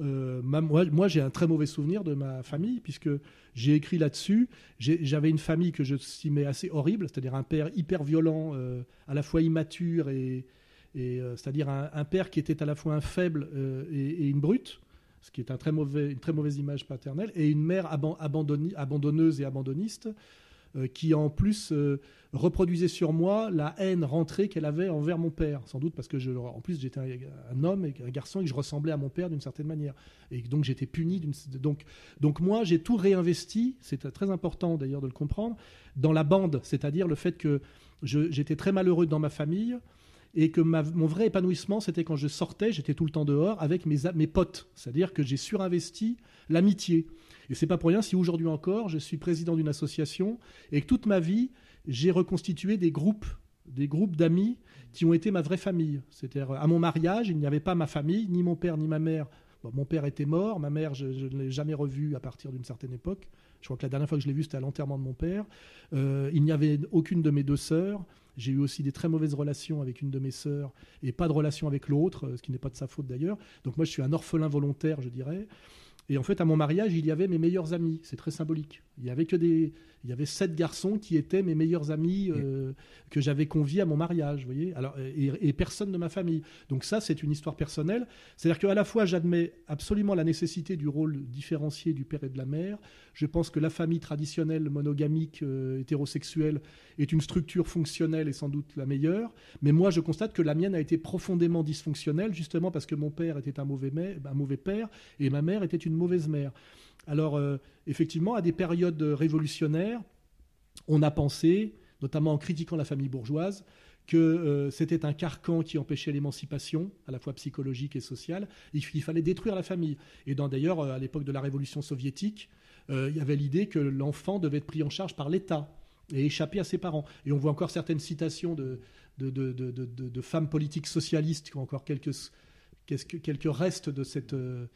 Euh, moi, j'ai un très mauvais souvenir de ma famille, puisque j'ai écrit là-dessus. J'avais une famille que je estimais assez horrible, c'est-à-dire un père hyper violent, euh, à la fois immature, et, c'est-à-dire un, père qui était à la fois un faible et, une brute, ce qui est une très mauvaise image paternelle, et une mère abandonneuse et abandonniste, euh, qui en plus euh, reproduisait sur moi la haine rentrée qu'elle avait envers mon père, sans doute parce que je, en plus j'étais un, homme et un garçon et que je ressemblais à mon père d'une certaine manière, et donc j'étais puni. Donc, donc moi j'ai tout réinvesti, c'est très important d'ailleurs de le comprendre, dans la bande, c'est-à-dire le fait que j'étais très malheureux dans ma famille et que mon vrai épanouissement, c'était quand je sortais, j'étais tout le temps dehors avec mes, mes potes. C'est-à-dire que j'ai surinvesti l'amitié. Et c'est pas pour rien si aujourd'hui encore, je suis président d'une association et que toute ma vie, j'ai reconstitué des groupes, des groupes d'amis qui ont été ma vraie famille. C'est-à-dire, à mon mariage, il n'y avait pas ma famille, ni mon père, ni ma mère. mon père était mort, ma mère, je, ne l'ai jamais revue à partir d'une certaine époque. Je crois que la dernière fois que je l'ai vue, c'était à l'enterrement de mon père. Euh, il n'y avait aucune de mes deux sœurs. J'ai eu aussi des très mauvaises relations avec une de mes sœurs et pas de relation avec l'autre, ce qui n'est pas de sa faute d'ailleurs. Donc moi, je suis un orphelin volontaire, je dirais. Et en fait, à mon mariage, il y avait mes meilleurs amis. C'est très symbolique. Il y avait que des, il y avait sept garçons qui étaient mes meilleurs amis euh, que j'avais conviés à mon mariage, vous voyez. Alors et, personne de ma famille. Donc ça, c'est une histoire personnelle. C'est-à-dire qu'à la fois, j'admets absolument la nécessité du rôle différencié du père et de la mère. Je pense que la famille traditionnelle monogamique euh, hétérosexuelle est une structure fonctionnelle et sans doute la meilleure. Mais moi, je constate que la mienne a été profondément dysfonctionnelle, justement parce que mon père était un mauvais, un mauvais père et ma mère était une mauvaise mère. Alors, euh, effectivement, à des périodes révolutionnaires, on a pensé, notamment en critiquant la famille bourgeoise, que euh, c'était un carcan qui empêchait l'émancipation, à la fois psychologique et sociale. Il, fallait détruire la famille. Et d'ailleurs, euh, à l'époque de la révolution soviétique, il y avait l'idée que l'enfant devait être pris en charge par l'État et échapper à ses parents. Et on voit encore certaines citations de, de femmes politiques socialistes qui ont encore quelques quelques restes de cette, euh,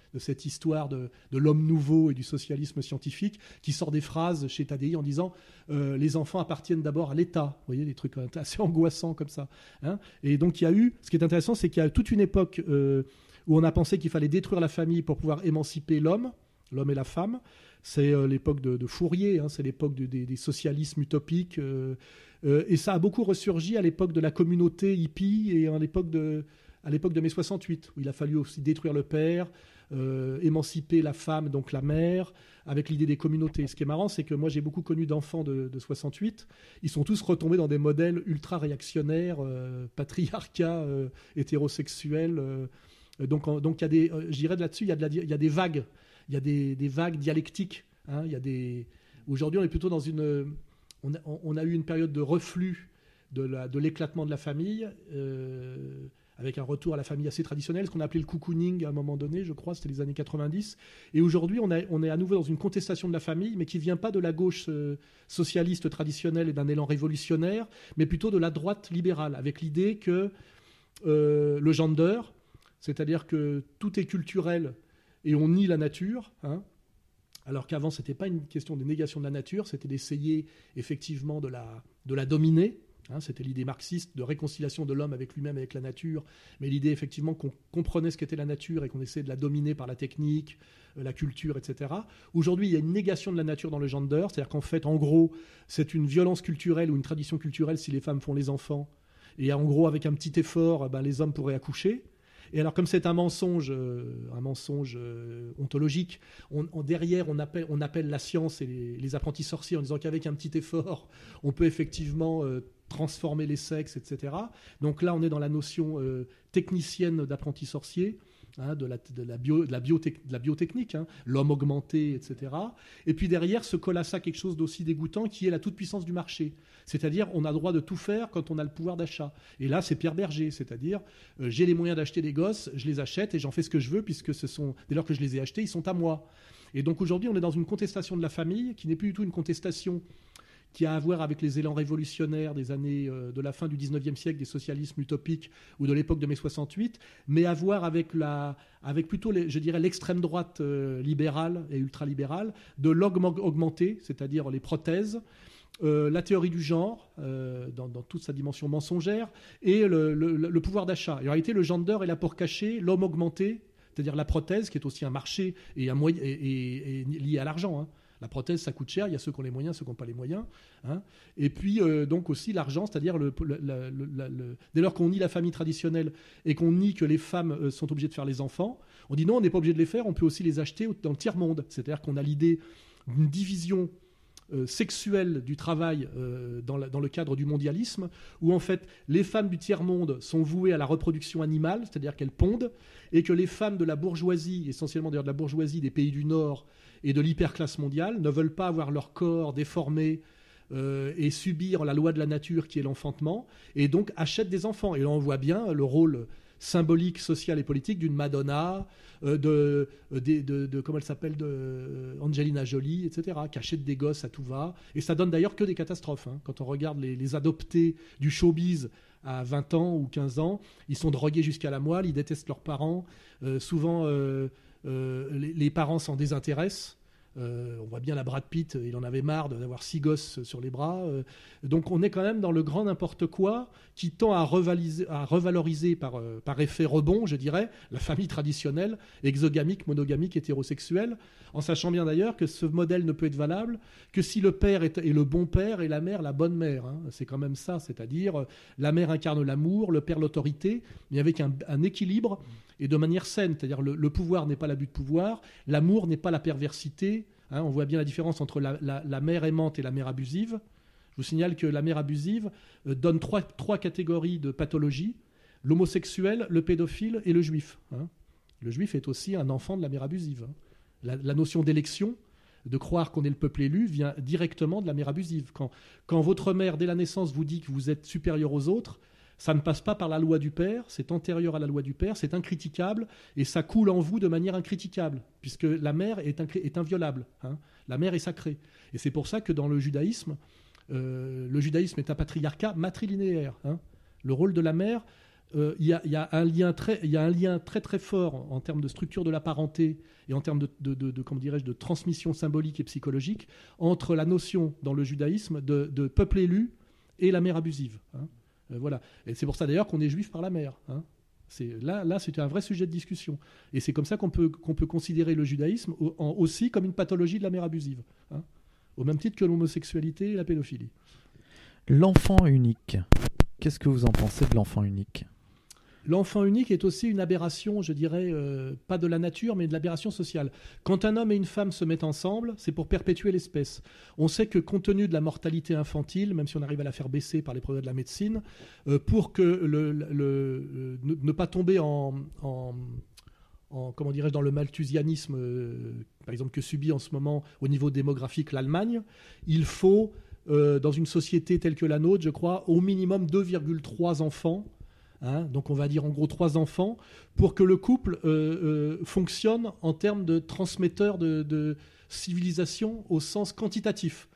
histoire de, l'homme nouveau et du socialisme scientifique, qui sort des phrases chez Tadei en disant euh, les enfants appartiennent d'abord à l'État. Vous voyez, des trucs assez angoissants comme ça. Hein. et donc il y a eu, ce qui est intéressant, c'est qu'il y a toute une époque euh, où on a pensé qu'il fallait détruire la famille pour pouvoir émanciper l'homme, l'homme et la femme. C'est l'époque de, Fourier, hein, c'est l'époque des socialismes utopiques. et ça a beaucoup ressurgi à l'époque de la communauté hippie et à l'époque de, à l'époque de mai 68, où il a fallu aussi détruire le père, euh, émanciper la femme, donc la mère, avec l'idée des communautés. Ce qui est marrant, c'est que moi j'ai beaucoup connu d'enfants de, 68, ils sont tous retombés dans des modèles ultra réactionnaires, euh, patriarcat, euh, hétérosexuels. donc il y des, je dirais là-dessus, il y a il y a des vagues, il y a des, vagues dialectiques. Hein, des, aujourd'hui on est plutôt dans une, on a, eu une période de reflux de l'éclatement de, de, la famille avec un retour à la famille assez traditionnelle, ce qu'on a appelé le cocooning à un moment donné, je crois, c'était les années 90. Et aujourd'hui, on, est à nouveau dans une contestation de la famille, mais qui vient pas de la gauche euh, socialiste traditionnelle et d'un élan révolutionnaire, mais plutôt de la droite libérale, avec l'idée que euh, le gender, c'est-à-dire que tout est culturel et on nie la nature, hein, alors qu'avant, ce n'était pas une question de négation de la nature, c'était d'essayer effectivement de la, de la dominer. Hein, c'était l'idée marxiste de réconciliation de l'homme avec lui-même, avec la nature, mais l'idée effectivement qu'on comprenait ce qu'était la nature et qu'on essayait de la dominer par la technique, euh, la culture, etc. Aujourd'hui, il y a une négation de la nature dans le gender, c'est-à-dire qu'en fait, en gros, c'est une violence culturelle ou une tradition culturelle si les femmes font les enfants, et en gros, avec un petit effort, ben, les hommes pourraient accoucher. Et alors, comme c'est un mensonge, euh, un mensonge euh, ontologique, on, derrière, on appelle, on appelle la science et les, apprentis sorciers en disant qu'avec un petit effort, on peut effectivement transformer les sexes, etc. Donc là, on est dans la notion technicienne d'apprenti sorcier. Hein, de, la, bio, de, la biotechnique, hein, l'homme augmenté, etc. Et puis derrière se colle à ça quelque chose d'aussi dégoûtant qui est la toute-puissance du marché. C'est-à-dire, on a le droit de tout faire quand on a le pouvoir d'achat. Et là, c'est Pierre Berger, c'est-à-dire, euh, j'ai les moyens d'acheter des gosses, je les achète et j'en fais ce que je veux, puisque ce sont, dès lors que je les ai achetés, ils sont à moi. Et donc aujourd'hui, on est dans une contestation de la famille qui n'est plus du tout une contestation qui a à voir avec les élans révolutionnaires des années euh, de la fin du 19e siècle, des socialismes utopiques ou de l'époque de mai 68, mais à voir avec, la, avec plutôt, je dirais, l'extrême droite euh, libérale et ultralibérale, de l'homme augmenté, c'est-à-dire les prothèses, euh, la théorie du genre, dans, toute sa dimension mensongère, et le, pouvoir d'achat. En réalité, le gender est là pour cacher l'homme augmenté, c'est-à-dire la prothèse, qui est aussi un marché et, et, lié à l'argent. Hein. La prothèse, ça coûte cher. Il y a ceux qui ont les moyens, ceux qui n'ont pas les moyens. Hein. Et puis, euh, donc aussi l'argent, c'est-à-dire dès lors qu'on nie la famille traditionnelle et qu'on nie que les femmes euh, sont obligées de faire les enfants, on dit non, on n'est pas obligé de les faire, on peut aussi les acheter dans le tiers-monde. C'est-à-dire qu'on a l'idée d'une division euh, sexuelle du travail dans, dans, le cadre du mondialisme, où en fait les femmes du tiers-monde sont vouées à la reproduction animale, c'est-à-dire qu'elles pondent, et que les femmes de la bourgeoisie, essentiellement d'ailleurs de la bourgeoisie des pays du Nord, et de l'hyperclasse mondiale ne veulent pas avoir leur corps déformé euh, et subir la loi de la nature qui est l'enfantement, et donc achètent des enfants. Et là, on voit bien le rôle symbolique, social et politique d'une Madonna, euh, de, de, comment elle s'appelle, de Angelina Jolie, etc., qui achètent des gosses à tout va. Et ça donne d'ailleurs que des catastrophes. Hein. Quand on regarde les, adoptés du showbiz à 20 ans ou 15 ans, ils sont drogués jusqu'à la moelle, ils détestent leurs parents. Euh, souvent, euh, les, parents s'en désintéressent. Euh, on voit bien la Brad Pitt, il en avait marre d'avoir six gosses sur les bras. Euh, donc on est quand même dans le grand n'importe quoi qui tend à, revaloriser par, effet rebond, je dirais, la famille traditionnelle, exogamique, monogamique, hétérosexuelle, en sachant bien d'ailleurs que ce modèle ne peut être valable que si le père est, le bon père et la mère la bonne mère. Hein. C'est quand même ça, c'est-à-dire la mère incarne l'amour, le père l'autorité, mais avec un équilibre et de manière saine. C'est-à-dire le, le pouvoir n'est pas l'abus de pouvoir, l'amour n'est pas la perversité. Hein. on voit bien la différence entre la, mère aimante et la mère abusive. Je vous signale que la mère abusive euh, donne trois, catégories de pathologies l'homosexuel, le pédophile et le juif. Hein. Le juif est aussi un enfant de la mère abusive. Hein. La, notion d'élection, de croire qu'on est le peuple élu, vient directement de la mère abusive. Quand votre mère, dès la naissance, vous dit que vous êtes supérieur aux autres, ça ne passe pas par la loi du Père, c'est antérieur à la loi du Père, c'est incritiquable, et ça coule en vous de manière incritiquable, puisque la mère est, inviolable. Hein. La mère est sacrée. Et c'est pour ça que dans le judaïsme, euh, le judaïsme est un patriarcat matrilinéaire. Hein. Le rôle de la mère, euh, il y, a un lien très, y a un lien très très fort en termes de structure de la parenté et en termes de, de, de, dirais-je, de transmission symbolique et psychologique entre la notion dans le judaïsme de, peuple élu et la mère abusive. Hein. Euh, voilà. Et c'est pour ça d'ailleurs qu'on est juif par la mère. Hein. Là, là c'est un vrai sujet de discussion. Et c'est comme ça qu'on peut, qu'on peut considérer le judaïsme aussi comme une pathologie de la mère abusive. Hein. au même titre que l'homosexualité et la pédophilie. L'enfant unique. Qu'est-ce que vous en pensez de l'enfant unique? L'enfant unique est aussi une aberration, je dirais, euh, pas de la nature, mais de l'aberration sociale. Quand un homme et une femme se mettent ensemble, c'est pour perpétuer l'espèce. On sait que compte tenu de la mortalité infantile, même si on arrive à la faire baisser par les progrès de la médecine, euh, pour que le, ne, pas tomber en, comment dirais-je, dans le malthusianisme, euh, par exemple, que subit en ce moment au niveau démographique l'Allemagne, il faut, dans une société telle que la nôtre, je crois, au minimum 2,3 enfants Hein, donc on va dire en gros trois enfants, pour que le couple euh, euh, fonctionne en termes de transmetteur de, civilisation au sens quantitatif.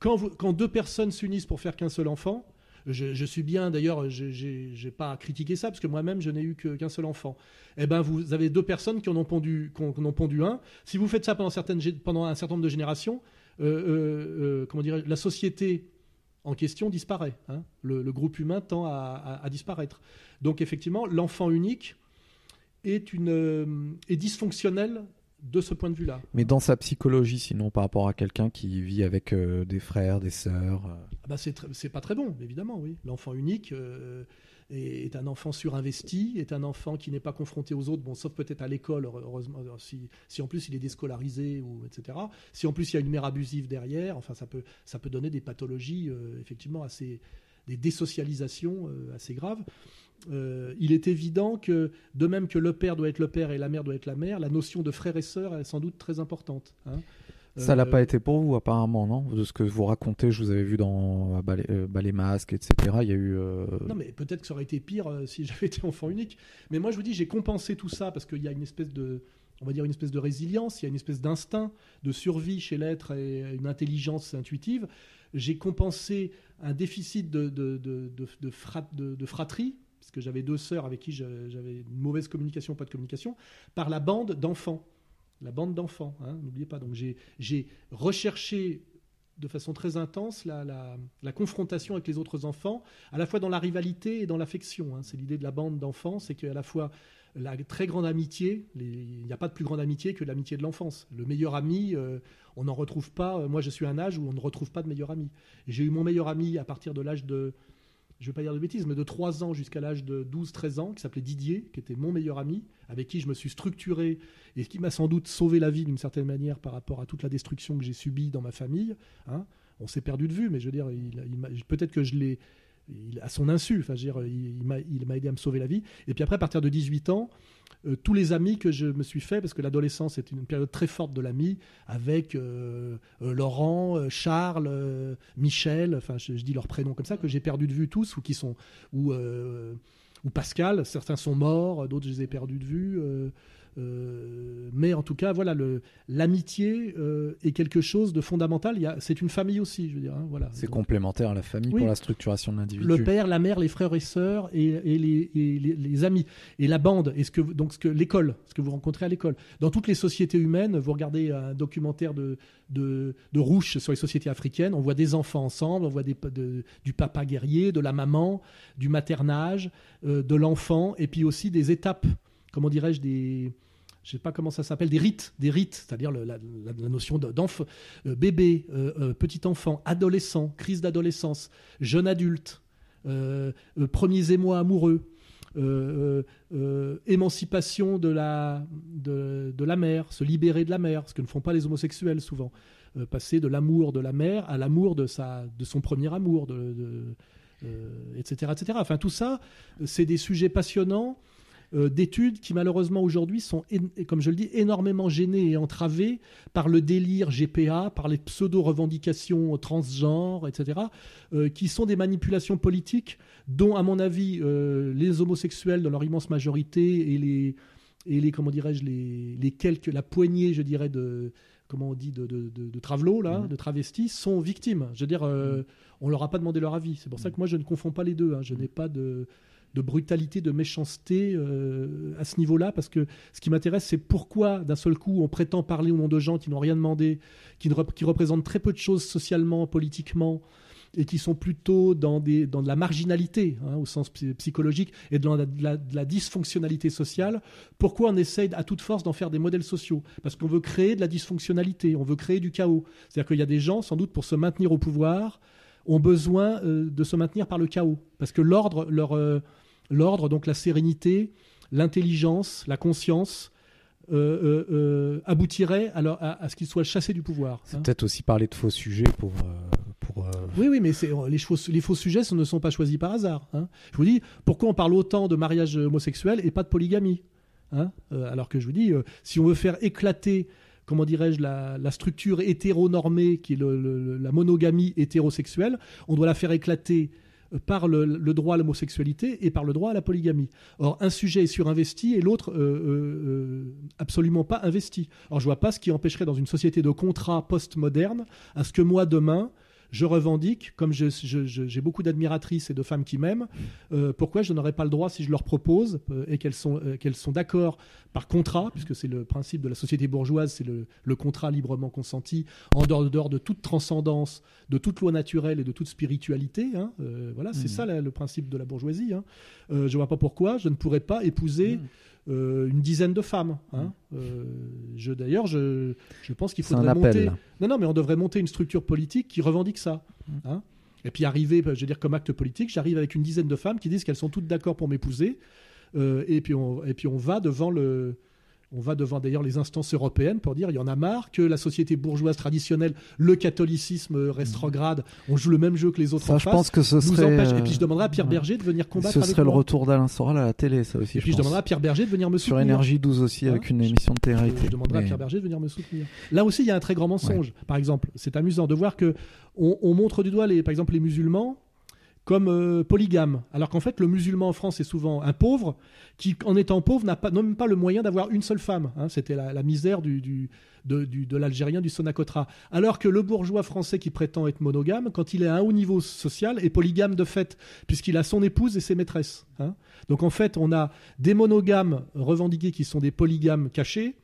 Quand, deux personnes s'unissent pour faire qu'un seul enfant, je, suis bien, d'ailleurs, je n'ai pas critiqué ça, parce que moi-même, je n'ai eu qu'un seul enfant. Eh ben, vous avez deux personnes qui en ont pondu, qui ont, pondu un. Si vous faites ça pendant, certaines, pendant un certain nombre de générations, euh, comment dire, la société en question disparaît. Hein. Le, groupe humain tend à, disparaître. Donc effectivement, l'enfant unique est, une, euh, est dysfonctionnel de ce point de vue-là. Mais dans sa psychologie, sinon, par rapport à quelqu'un qui vit avec euh, des frères, des sœurs ah bah C'est pas très bon, évidemment, oui. L'enfant unique, euh, est un enfant surinvesti, est un enfant qui n'est pas confronté aux autres, bon, sauf peut-être à l'école, heureusement, si, si, en plus il est déscolarisé, ou, etc. Si en plus il y a une mère abusive derrière, enfin, ça peut, ça peut donner des pathologies, effectivement, assez, des désocialisations assez graves. Euh, il est évident que, de même que le père doit être le père et la mère doit être la mère, la notion de frère et sœur est sans doute très importante. Hein. Ça l'a euh, pas été pour vous apparemment, non? De ce que vous racontez, je vous avais vu dans Ballet, euh, Masque, etc. Il y a eu. Non, mais peut-être que ça aurait été pire si j'avais été enfant unique. Mais moi, je vous dis, j'ai compensé tout ça parce qu'il y a une espèce de, on va dire une espèce de résilience, il y a une espèce d'instinct de survie chez l'être et une intelligence intuitive. J'ai compensé un déficit de, de, de, de fratrie parce que j'avais deux sœurs avec qui j'avais une mauvaise communication, pas de communication, par la bande d'enfants. La bande d'enfants, hein, n'oubliez pas. Donc j'ai recherché de façon très intense la, confrontation avec les autres enfants, à la fois dans la rivalité et dans l'affection. Hein. C'est l'idée de la bande d'enfants, c'est qu'à la fois la très grande amitié, il n'y a pas de plus grande amitié que l'amitié de l'enfance. Le meilleur ami, euh, on n'en retrouve pas. Moi, je suis un âge où on ne retrouve pas de meilleur ami. J'ai eu mon meilleur ami à partir de l'âge de je ne vais pas dire de bêtises, mais de 3 ans jusqu'à l'âge de 12-13 ans, qui s'appelait Didier, qui était mon meilleur ami, avec qui je me suis structuré et qui m'a sans doute sauvé la vie d'une certaine manière par rapport à toute la destruction que j'ai subie dans ma famille. Hein. On s'est perdu de vue, mais je veux dire, peut-être que je l'ai à son insu. Enfin, dire, il, il m'a aidé à me sauver la vie. Et puis après, à partir de 18 ans, euh, tous les amis que je me suis fait, parce que l'adolescence est une période très forte de l'ami, avec euh, euh, Laurent, Charles, Michel, enfin je, dis leurs prénoms comme ça, que j'ai perdu de vue tous, ou qui sont, ou, ou Pascal, certains sont morts, d'autres je les ai perdus de vue. Euh, mais en tout cas, voilà, l'amitié euh, est quelque chose de fondamental. C'est une famille aussi, je veux dire. Hein, voilà. C'est complémentaire à la famille pour la structuration de l'individu. Le père, la mère, les frères et sœurs et, les, les, amis et la bande. Et ce que donc ce que l'école, ce que vous rencontrez à l'école. Dans toutes les sociétés humaines, vous regardez un documentaire de de, de Rouche sur les sociétés africaines, on voit des enfants ensemble, on voit des, du papa guerrier, de la maman, du maternage, euh, de l'enfant, et puis aussi des étapes comment dirais-je, des, je pas comment ça s'appelle, des rites, des rites, c'est-à-dire la, notion d'enfant, euh, bébé, euh, euh, petit enfant, adolescent, crise d'adolescence, jeune adulte, premiers émois amoureux, émancipation de la, de, la mère, se libérer de la mère, ce que ne font pas les homosexuels souvent, passer de l'amour de la mère à l'amour de, de son premier amour, etc., etc. Enfin, tout ça, c'est des sujets passionnants euh, d'études qui malheureusement aujourd'hui sont, comme je le dis, énormément gênées et entravées par le délire GPA, par les pseudo-revendications transgenres, etc., euh, qui sont des manipulations politiques dont, à mon avis, euh, les homosexuels, dans leur immense majorité, et les, et les comment dirais-je, les, les quelques, la poignée, je dirais, de comment on dit, de, de, de, de là, mmh. de travestis, sont victimes. Je veux dire, mmh. on leur a pas demandé leur avis. C'est pour ça mmh. que moi, je ne confonds pas les deux. Hein. Je n'ai pas de de brutalité, de méchanceté euh, à ce niveau-là, parce que ce qui m'intéresse, c'est pourquoi d'un seul coup on prétend parler au nom de gens qui n'ont rien demandé, qui, représentent très peu de choses socialement, politiquement, et qui sont plutôt dans, de la marginalité hein, au sens psychologique et dans la, de la, dysfonctionnalité sociale. Pourquoi on essaye à toute force d'en faire des modèles sociaux? Parce qu'on veut créer de la dysfonctionnalité, on veut créer du chaos. C'est-à-dire qu'il y a des gens, sans doute pour se maintenir au pouvoir, ont besoin euh, de se maintenir par le chaos. Parce que l'ordre leur, euh, L'ordre, donc la sérénité, l'intelligence, la conscience, euh, euh, euh, aboutirait alors à, ce qu'ils soient chassés du pouvoir. C'est hein. peut-être aussi parler de faux sujets pour. pour Oui, oui, mais les faux, les faux sujets ce ne sont pas choisis par hasard. Hein. Je vous dis, pourquoi on parle autant de mariage homosexuel et pas de polygamie hein Alors que je vous dis, si on veut faire éclater comment dirais-je, la, structure hétéronormée qui est la monogamie hétérosexuelle, on doit la faire éclater par le, droit à l'homosexualité et par le droit à la polygamie. Or, un sujet est surinvesti et l'autre euh, euh, euh, absolument pas investi. Or, je vois pas ce qui empêcherait dans une société de contrat post-moderne à ce que moi, demain, je revendique, comme j'ai beaucoup d'admiratrices et de femmes qui m'aiment, euh, pourquoi je n'aurais pas le droit, si je leur propose, euh, et qu'elles sont, euh, qu'elles sont d'accord par contrat, puisque c'est le principe de la société bourgeoise, c'est le, contrat librement consenti, en dehors, de toute transcendance, de toute loi naturelle et de toute spiritualité. Hein, voilà, c'est mmh. ça le principe de la bourgeoisie. Hein. je ne vois pas pourquoi je ne pourrais pas épouser. Mmh. Euh, une dizaine de femmes. Hein. Mm. Euh, je d'ailleurs, je, je, pense qu'il faudrait monter. Non, non, mais on devrait monter une structure politique qui revendique ça. Mm. Hein. Et puis arriver, je veux dire, comme acte politique, j'arrive avec une dizaine de femmes qui disent qu'elles sont toutes d'accord pour m'épouser. Euh, et, puis on, et puis on va devant le, on va devant d'ailleurs les instances européennes pour dire il y en a marre que la société bourgeoise traditionnelle, le catholicisme rétrograde, on joue le même jeu que les autres ça, en je face, pense que ce serait. empêche. Et puis je demanderai à Pierre Berger de venir combattre Ce serait le retour d'Alain Soral à la télé, ça aussi. Et puis je demanderai à Pierre Berger de venir me Sur soutenir. Énergie 12 aussi, avec une émission de télé Je demanderai à Pierre Berger de venir me soutenir. Là aussi, il y a un très grand mensonge. Par exemple, c'est amusant de voir que on, on montre du doigt, les, par exemple, les musulmans comme euh, polygames, alors qu'en fait, le musulman en France est souvent un pauvre qui, en étant pauvre, n'a pas, même pas le moyen d'avoir une seule femme. hein. C'était la, la misère du, du- de, du- de l'Algérien du Sonacotra. Alors que le bourgeois français qui prétend être monogame, quand il est à un haut niveau social, est polygame de fait, puisqu'il a son épouse et ses maîtresses. hein. Donc en fait, on a des monogames revendiqués qui sont des polygames cachés,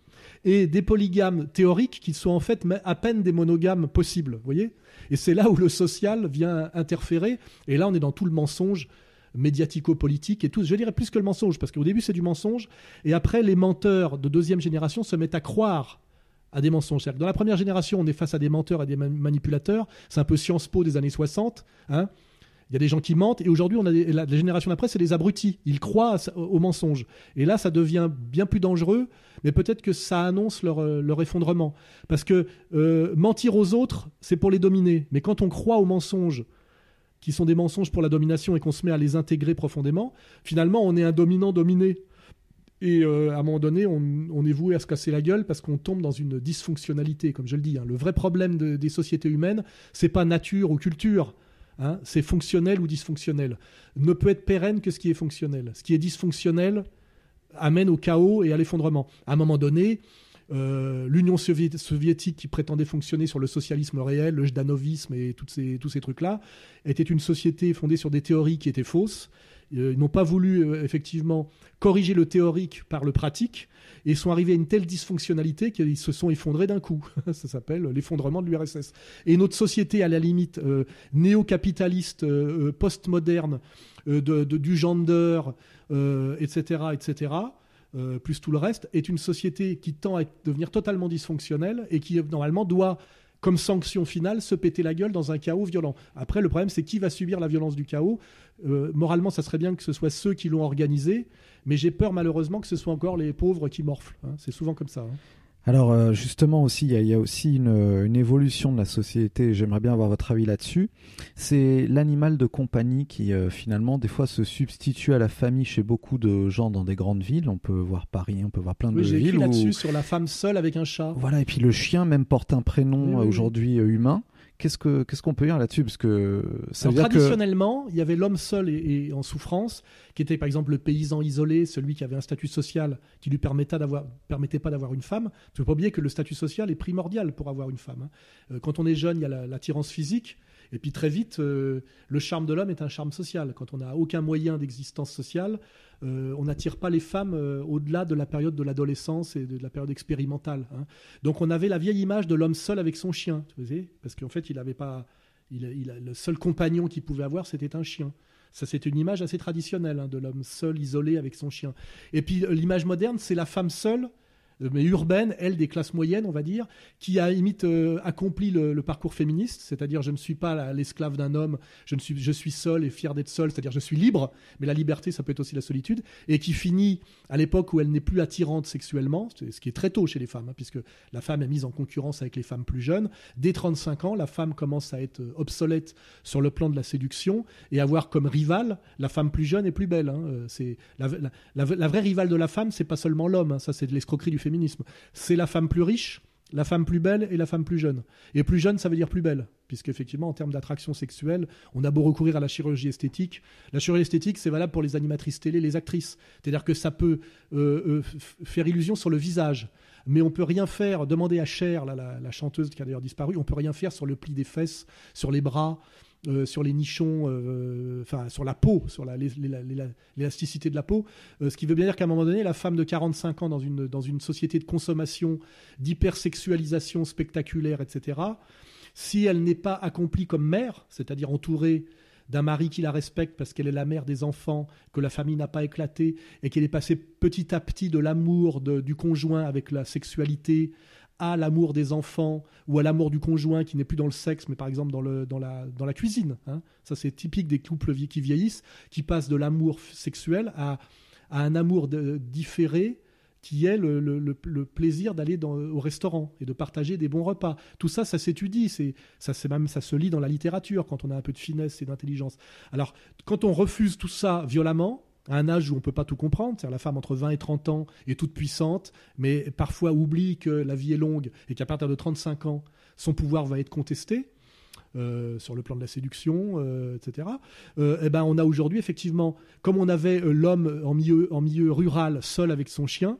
et des polygames théoriques qui sont en fait à peine des monogames possibles, vous voyez? Et c'est là où le social vient interférer, et là on est dans tout le mensonge médiatico-politique et tout, je dirais plus que le mensonge, parce qu'au début c'est du mensonge, et après les menteurs de deuxième génération se mettent à croire à des mensonges. Dans la première génération, on est face à des menteurs et des ma- manipulateurs, c'est un peu Sciences Po des années 60, hein. Il y a des gens qui mentent. Et aujourd'hui, on a des- la, la génération d'après, c'est des abrutis. Ils croient aux mensonges. Et là, ça devient bien plus dangereux, mais peut-être que ça annonce leur, euh, effondrement. Parce que euh, mentir aux autres, c'est pour les dominer. Mais quand on croit aux mensonges, qui sont des mensonges pour la domination et qu'on se met à les intégrer profondément, finalement, on est un dominant dominé. Et euh, à un moment donné, on, est voué à se casser la gueule parce qu'on tombe dans une dysfonctionnalité, comme je le dis. hein. Le vrai problème de- des sociétés humaines, c'est pas nature ou culture. hein. c'est fonctionnel ou dysfonctionnel. Ne peut être pérenne que ce qui est fonctionnel. Ce qui est dysfonctionnel amène au chaos et à l'effondrement. À un moment donné, euh, l'Union sovié- soviétique qui prétendait fonctionner sur le socialisme réel, le jdanovisme et tous ces trucs-là, était une société fondée sur des théories qui étaient fausses. Euh, Ils n'ont pas voulu euh, effectivement corriger le théorique par le pratique et sont arrivés à une telle dysfonctionnalité qu'ils se sont effondrés d'un coup. Ça s'appelle l'effondrement de l'URSS. Et notre société, à la limite euh, néo-capitaliste, post-moderne, de- de- du gender, euh, etc., etc., euh, plus tout le reste, est une société qui tend à devenir totalement dysfonctionnelle et qui, normalement, doit, comme sanction finale, se péter la gueule dans un chaos violent. Après, le problème, c'est qui va subir la violence du chaos. Euh, moralement, ça serait bien que ce soit ceux qui l'ont organisé, mais j'ai peur, malheureusement, que ce soit encore les pauvres qui morflent. hein. C'est souvent comme ça. hein. Alors euh, justement aussi, il y, a- il y a aussi une, une évolution de la société. J'aimerais bien avoir votre avis là-dessus. C'est l'animal de compagnie qui euh, finalement des fois se substitue à la famille chez beaucoup de gens dans des grandes villes. On peut voir Paris, on peut voir plein Oui, de j'ai écrit villes. où- là-dessus sur la femme seule avec un chat. Voilà, et puis le chien même porte un prénom Oui, oui, euh, aujourd'hui humain. Qu'est-ce que qu'est-ce qu'on peut dire là-dessus? Parce que ça veut Alors, dire que traditionnellement, il y avait l'homme seul et, et en souffrance, qui était par exemple le paysan isolé, celui qui avait un statut social qui lui permettait d'avoir, permettait pas d'avoir une femme. Il ne faut pas oublier que le statut social est primordial pour avoir une femme. hein. Euh, Quand on est jeune, il y a la- l'attirance physique, et puis très vite, euh, le charme de l'homme est un charme social. Quand on n'a aucun moyen d'existence sociale, euh, on n'attire pas les femmes euh, au-delà de la période de l'adolescence et de la période expérimentale. hein. Donc on avait la vieille image de l'homme seul avec son chien, parce qu'en fait, il avait pas, il, le seul compagnon qu'il pouvait avoir, c'était un chien. Ça, c'est une image assez traditionnelle hein, de l'homme seul, isolé avec son chien. Et puis l'image moderne, c'est la femme seule, mais urbaine, elle des classes moyennes, on va dire, qui a limite euh, accompli le, parcours féministe, c'est-à-dire je ne suis pas la- l'esclave d'un homme, je, suis, je seul et fier d'être seul, c'est-à-dire je suis libre, mais la liberté, ça peut être aussi la solitude, et qui finit à l'époque où elle n'est plus attirante sexuellement, ce qui est très tôt chez les femmes, hein, puisque la femme est mise en concurrence avec les femmes plus jeunes. Dès 35 ans, la femme commence à être euh, obsolète sur le plan de la séduction et avoir comme rivale la femme plus jeune et plus belle. hein. Euh, C'est la vraie rivale de la femme, c'est pas seulement l'homme, hein, ça c'est de l'escroquerie du féminisme. C'est la femme plus riche, la femme plus belle et la femme plus jeune. Et plus jeune, ça veut dire plus belle, puisqu'effectivement, en termes d'attraction sexuelle, on a beau recourir à la chirurgie esthétique. La chirurgie esthétique, c'est valable pour les animatrices télé, les actrices. C'est-à-dire que ça peut euh, euh, faire illusion sur le visage. Mais on peut rien faire, demander à Cher, là, la, la chanteuse qui a d'ailleurs disparu, on peut rien faire sur le pli des fesses, sur les bras, euh, sur les nichons, euh, enfin sur la peau, sur la- l'é- l'é- l'é- l'élasticité de la peau. Euh, ce qui veut bien dire qu'à un moment donné, la femme de 45 ans dans une, dans une société de consommation, d'hypersexualisation spectaculaire, etc., si elle n'est pas accomplie comme mère, c'est-à-dire entourée d'un mari qui la respecte parce qu'elle est la mère des enfants, que la famille n'a pas éclaté et qu'elle est passée petit à petit de l'amour du conjoint avec la sexualité à l'amour des enfants ou à l'amour du conjoint qui n'est plus dans le sexe, mais par exemple dans, le, dans, la, dans la cuisine. hein. Ça, c'est typique des couples qui vieillissent, qui passent de l'amour sexuel à, à un amour différé qui est le, le- le- plaisir d'aller au restaurant et de partager des bons repas. Tout ça, ça s'étudie, c'est, ça, c'est même, ça se lit dans la littérature quand on a un peu de finesse et d'intelligence. Alors, quand on refuse tout ça violemment, à un âge où on peut pas tout comprendre, c'est-à-dire la femme entre 20 et 30 ans est toute puissante, mais parfois oublie que la vie est longue et qu'à partir de 35 ans, son pouvoir va être contesté. euh, sur le plan de la séduction, euh, etc. Euh, eh ben, on a aujourd'hui effectivement, comme on avait l'homme en milieu, rural seul avec son chien,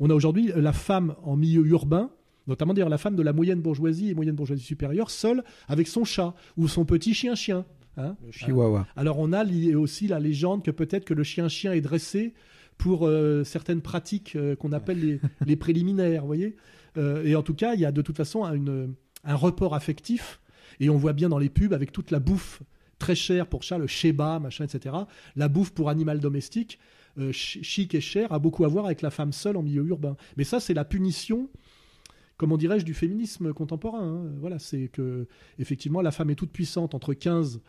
on a aujourd'hui la femme en milieu urbain, notamment d'ailleurs la femme de la moyenne bourgeoisie et moyenne bourgeoisie supérieure, seule avec son chat ou son petit chien-chien. Hein. Le chihuahua. Alors on a aussi la légende que peut-être que le chien-chien est dressé pour euh, certaines pratiques euh, qu'on appelle les, les préliminaires, vous voyez? Euh, et en tout cas, il y a de toute façon une- un report affectif, et on voit bien dans les pubs avec toute la bouffe très chère pour chat, le sheba, machin, etc. La bouffe pour animal domestique, chi- chic et cher, a beaucoup à voir avec la femme seule en milieu urbain. Mais ça, c'est la punition comment dirais-je, du féminisme contemporain. hein. Voilà, c'est que effectivement la femme est toute puissante entre 15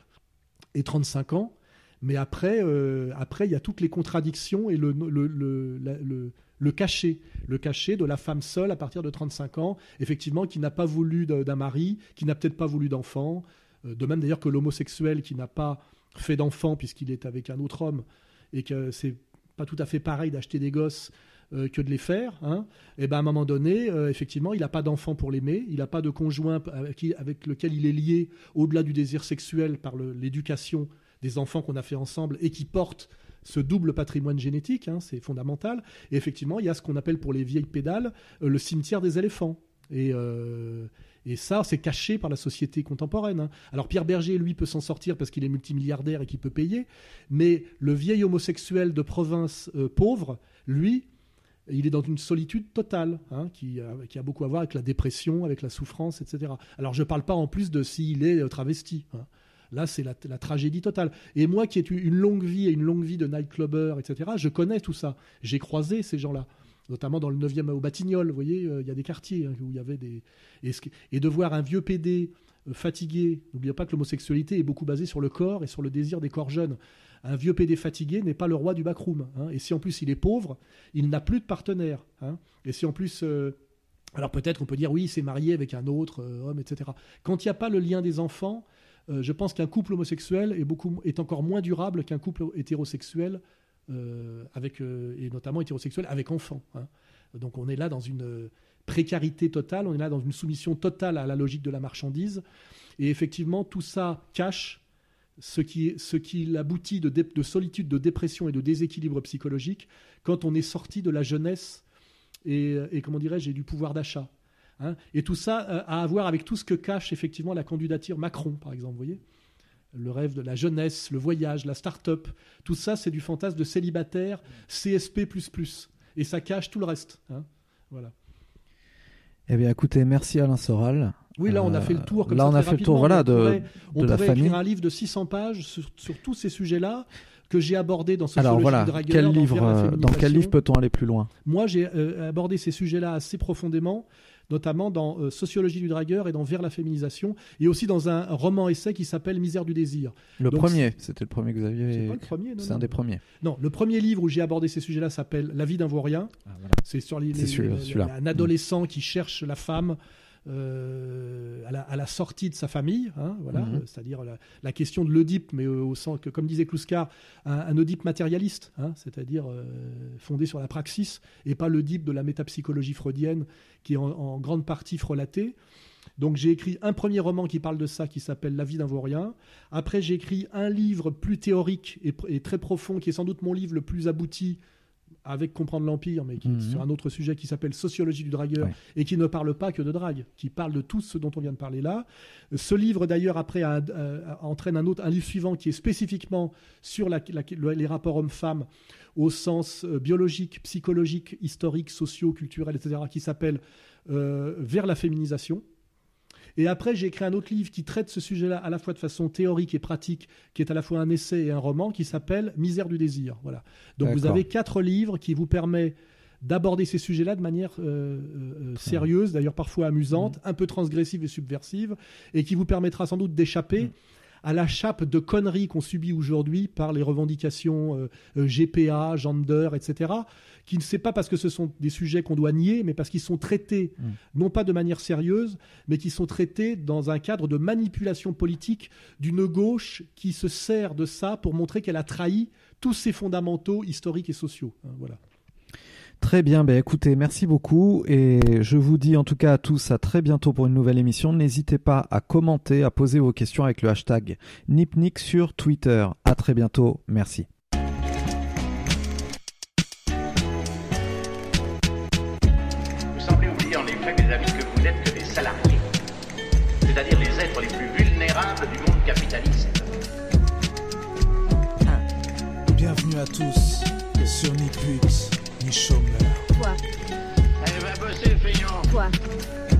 et 35 ans, mais après, euh, après il y a toutes les contradictions et le, le, le, le- le cachet, le cachet de la femme seule à partir de 35 ans, effectivement, qui n'a pas voulu d'un mari, qui n'a peut-être pas voulu d'enfant, Euh, de même d'ailleurs que l'homosexuel qui n'a pas fait d'enfant puisqu'il est avec un autre homme et que c'est pas tout à fait pareil d'acheter des gosses euh, que de les faire. Hein. Et ben à un moment donné, euh, effectivement, il n'a pas d'enfant pour l'aimer, il n'a pas de conjoint avec, avec lequel il est lié au-delà du désir sexuel par l'éducation des enfants qu'on a fait ensemble et qui portent ce double patrimoine génétique, hein, c'est fondamental. Et effectivement, il y a ce qu'on appelle pour les vieilles pédales euh, le cimetière des éléphants. Et, et ça, c'est caché par la société contemporaine. hein. Alors Pierre Berger, lui, peut s'en sortir parce qu'il est multimilliardaire et qu'il peut payer, mais le vieil homosexuel de province pauvre, lui, il est dans une solitude totale, hein, qui, a, qui a beaucoup à voir avec la dépression, avec la souffrance, etc. Alors je ne parle pas en plus de s'il est euh, travesti. hein. Là, c'est la, tragédie totale. Et moi qui ai eu une longue vie et une longue vie de nightclubber, etc., je connais tout ça. J'ai croisé ces gens-là, notamment dans le 9e au Batignolles. Vous voyez, euh, il y a des quartiers hein, où il y avait des. Et, et de voir un vieux PD euh, fatigué, n'oubliez pas que l'homosexualité est beaucoup basée sur le corps et sur le désir des corps jeunes. Un vieux PD fatigué n'est pas le roi du backroom. hein. Et si en plus il est pauvre, il n'a plus de partenaire. hein. Et si en plus. euh, alors peut-être on peut dire oui, c'est marié avec un autre euh, homme, etc. Quand il n'y a pas le lien des enfants, euh, je pense qu'un couple homosexuel est, beaucoup, est encore moins durable qu'un couple hétérosexuel, avec, et notamment hétérosexuel avec enfants. hein. Donc on est là dans une précarité totale, on est là dans une soumission totale à la logique de la marchandise. Et effectivement, tout ça cache ce qui, ce qui aboutit de, solitude, de dépression et de déséquilibre psychologique quand on est sorti de la jeunesse et, et comment dirais-je, du pouvoir d'achat. hein. et tout ça euh, a à voir avec tout ce que cache effectivement la candidature Macron, par exemple, vous voyez le rêve de la jeunesse, le voyage, la start-up, tout ça, c'est du fantasme de célibataire CSP++. Et ça cache tout le reste. hein. Voilà. Eh bien, écoutez, merci Alain Soral. Oui, là, on a Euh, fait le tour. Comme là, ça, on a fait le tour, voilà, on de- pourrait, on de la pourrait famille. écrire un livre de 600 pages sur, sur tous ces sujets-là que j'ai abordés dans Sociologie Alors voilà, dragueur, quel dans livre, euh, dans quel livre peut-on aller plus loin? Moi, j'ai euh, abordé ces sujets-là assez profondément, notamment dans euh, Sociologie du dragueur et dans Vers la féminisation, et aussi dans un roman-essai qui s'appelle Misère du désir. Le Donc, premier, c'était le premier que vous C'est aviez. pas le premier, non, C'est un des premiers. Non, le premier livre où j'ai abordé ces sujets-là s'appelle La vie d'un vaurien. C'est sur les, C'est les- un adolescent qui cherche la femme euh, à, la, à la sortie de sa famille, hein, voilà, Mhm. euh, c'est-à-dire la, la question de l'Oedipe, mais euh, au sens que, comme disait Kluskar, un, un Oedipe matérialiste, hein, c'est-à-dire fondé sur la praxis, et pas l'Oedipe de la métapsychologie freudienne qui est en, en grande partie frelatée. Donc j'ai écrit un premier roman qui parle de ça, qui s'appelle La vie d'un vaurien. Après j'ai écrit un livre plus théorique et, et très profond, qui est sans doute mon livre le plus abouti avec Comprendre l'Empire, mais qui Mhm. est sur un autre sujet qui s'appelle Sociologie du dragueur, Ouais. et qui ne parle pas que de drague, qui parle de tout ce dont on vient de parler là. Ce livre, d'ailleurs, après, a- a- a- entraîne un autre, un livre suivant qui est spécifiquement sur la- la- le- les rapports hommes-femmes au sens euh, biologique, psychologique, historique, socio, culturel, etc., qui s'appelle euh, Vers la féminisation. Et après, j'ai écrit un autre livre qui traite ce sujet-là à la fois de façon théorique et pratique, qui est à la fois un essai et un roman, qui s'appelle Misère du désir. Voilà. Donc vous avez quatre livres qui vous permettent d'aborder ces sujets-là de manière euh, euh, sérieuse, d'ailleurs parfois amusante, un peu transgressive et subversive, et qui vous permettra sans doute d'échapper à la chape de conneries qu'on subit aujourd'hui par les revendications euh, euh, GPA, gender, etc., qui ne sait pas parce que ce sont des sujets qu'on doit nier, mais parce qu'ils sont traités, non pas de manière sérieuse, mais qui sont traités dans un cadre de manipulation politique d'une gauche qui se sert de ça pour montrer qu'elle a trahi tous ses fondamentaux historiques et sociaux. Hein, voilà. Très bien, ben écoutez, merci beaucoup et je vous dis en tout cas à tous à très bientôt pour une nouvelle émission. N'hésitez pas à commenter, à poser vos questions avec le hashtag Nipnik sur Twitter. À très bientôt, merci. Vous semblez oublier en effet, mes amis, que vous n'êtes que des salariés, c'est-à-dire les êtres les plus vulnérables du monde capitaliste. Bienvenue à tous sur ni pute, ni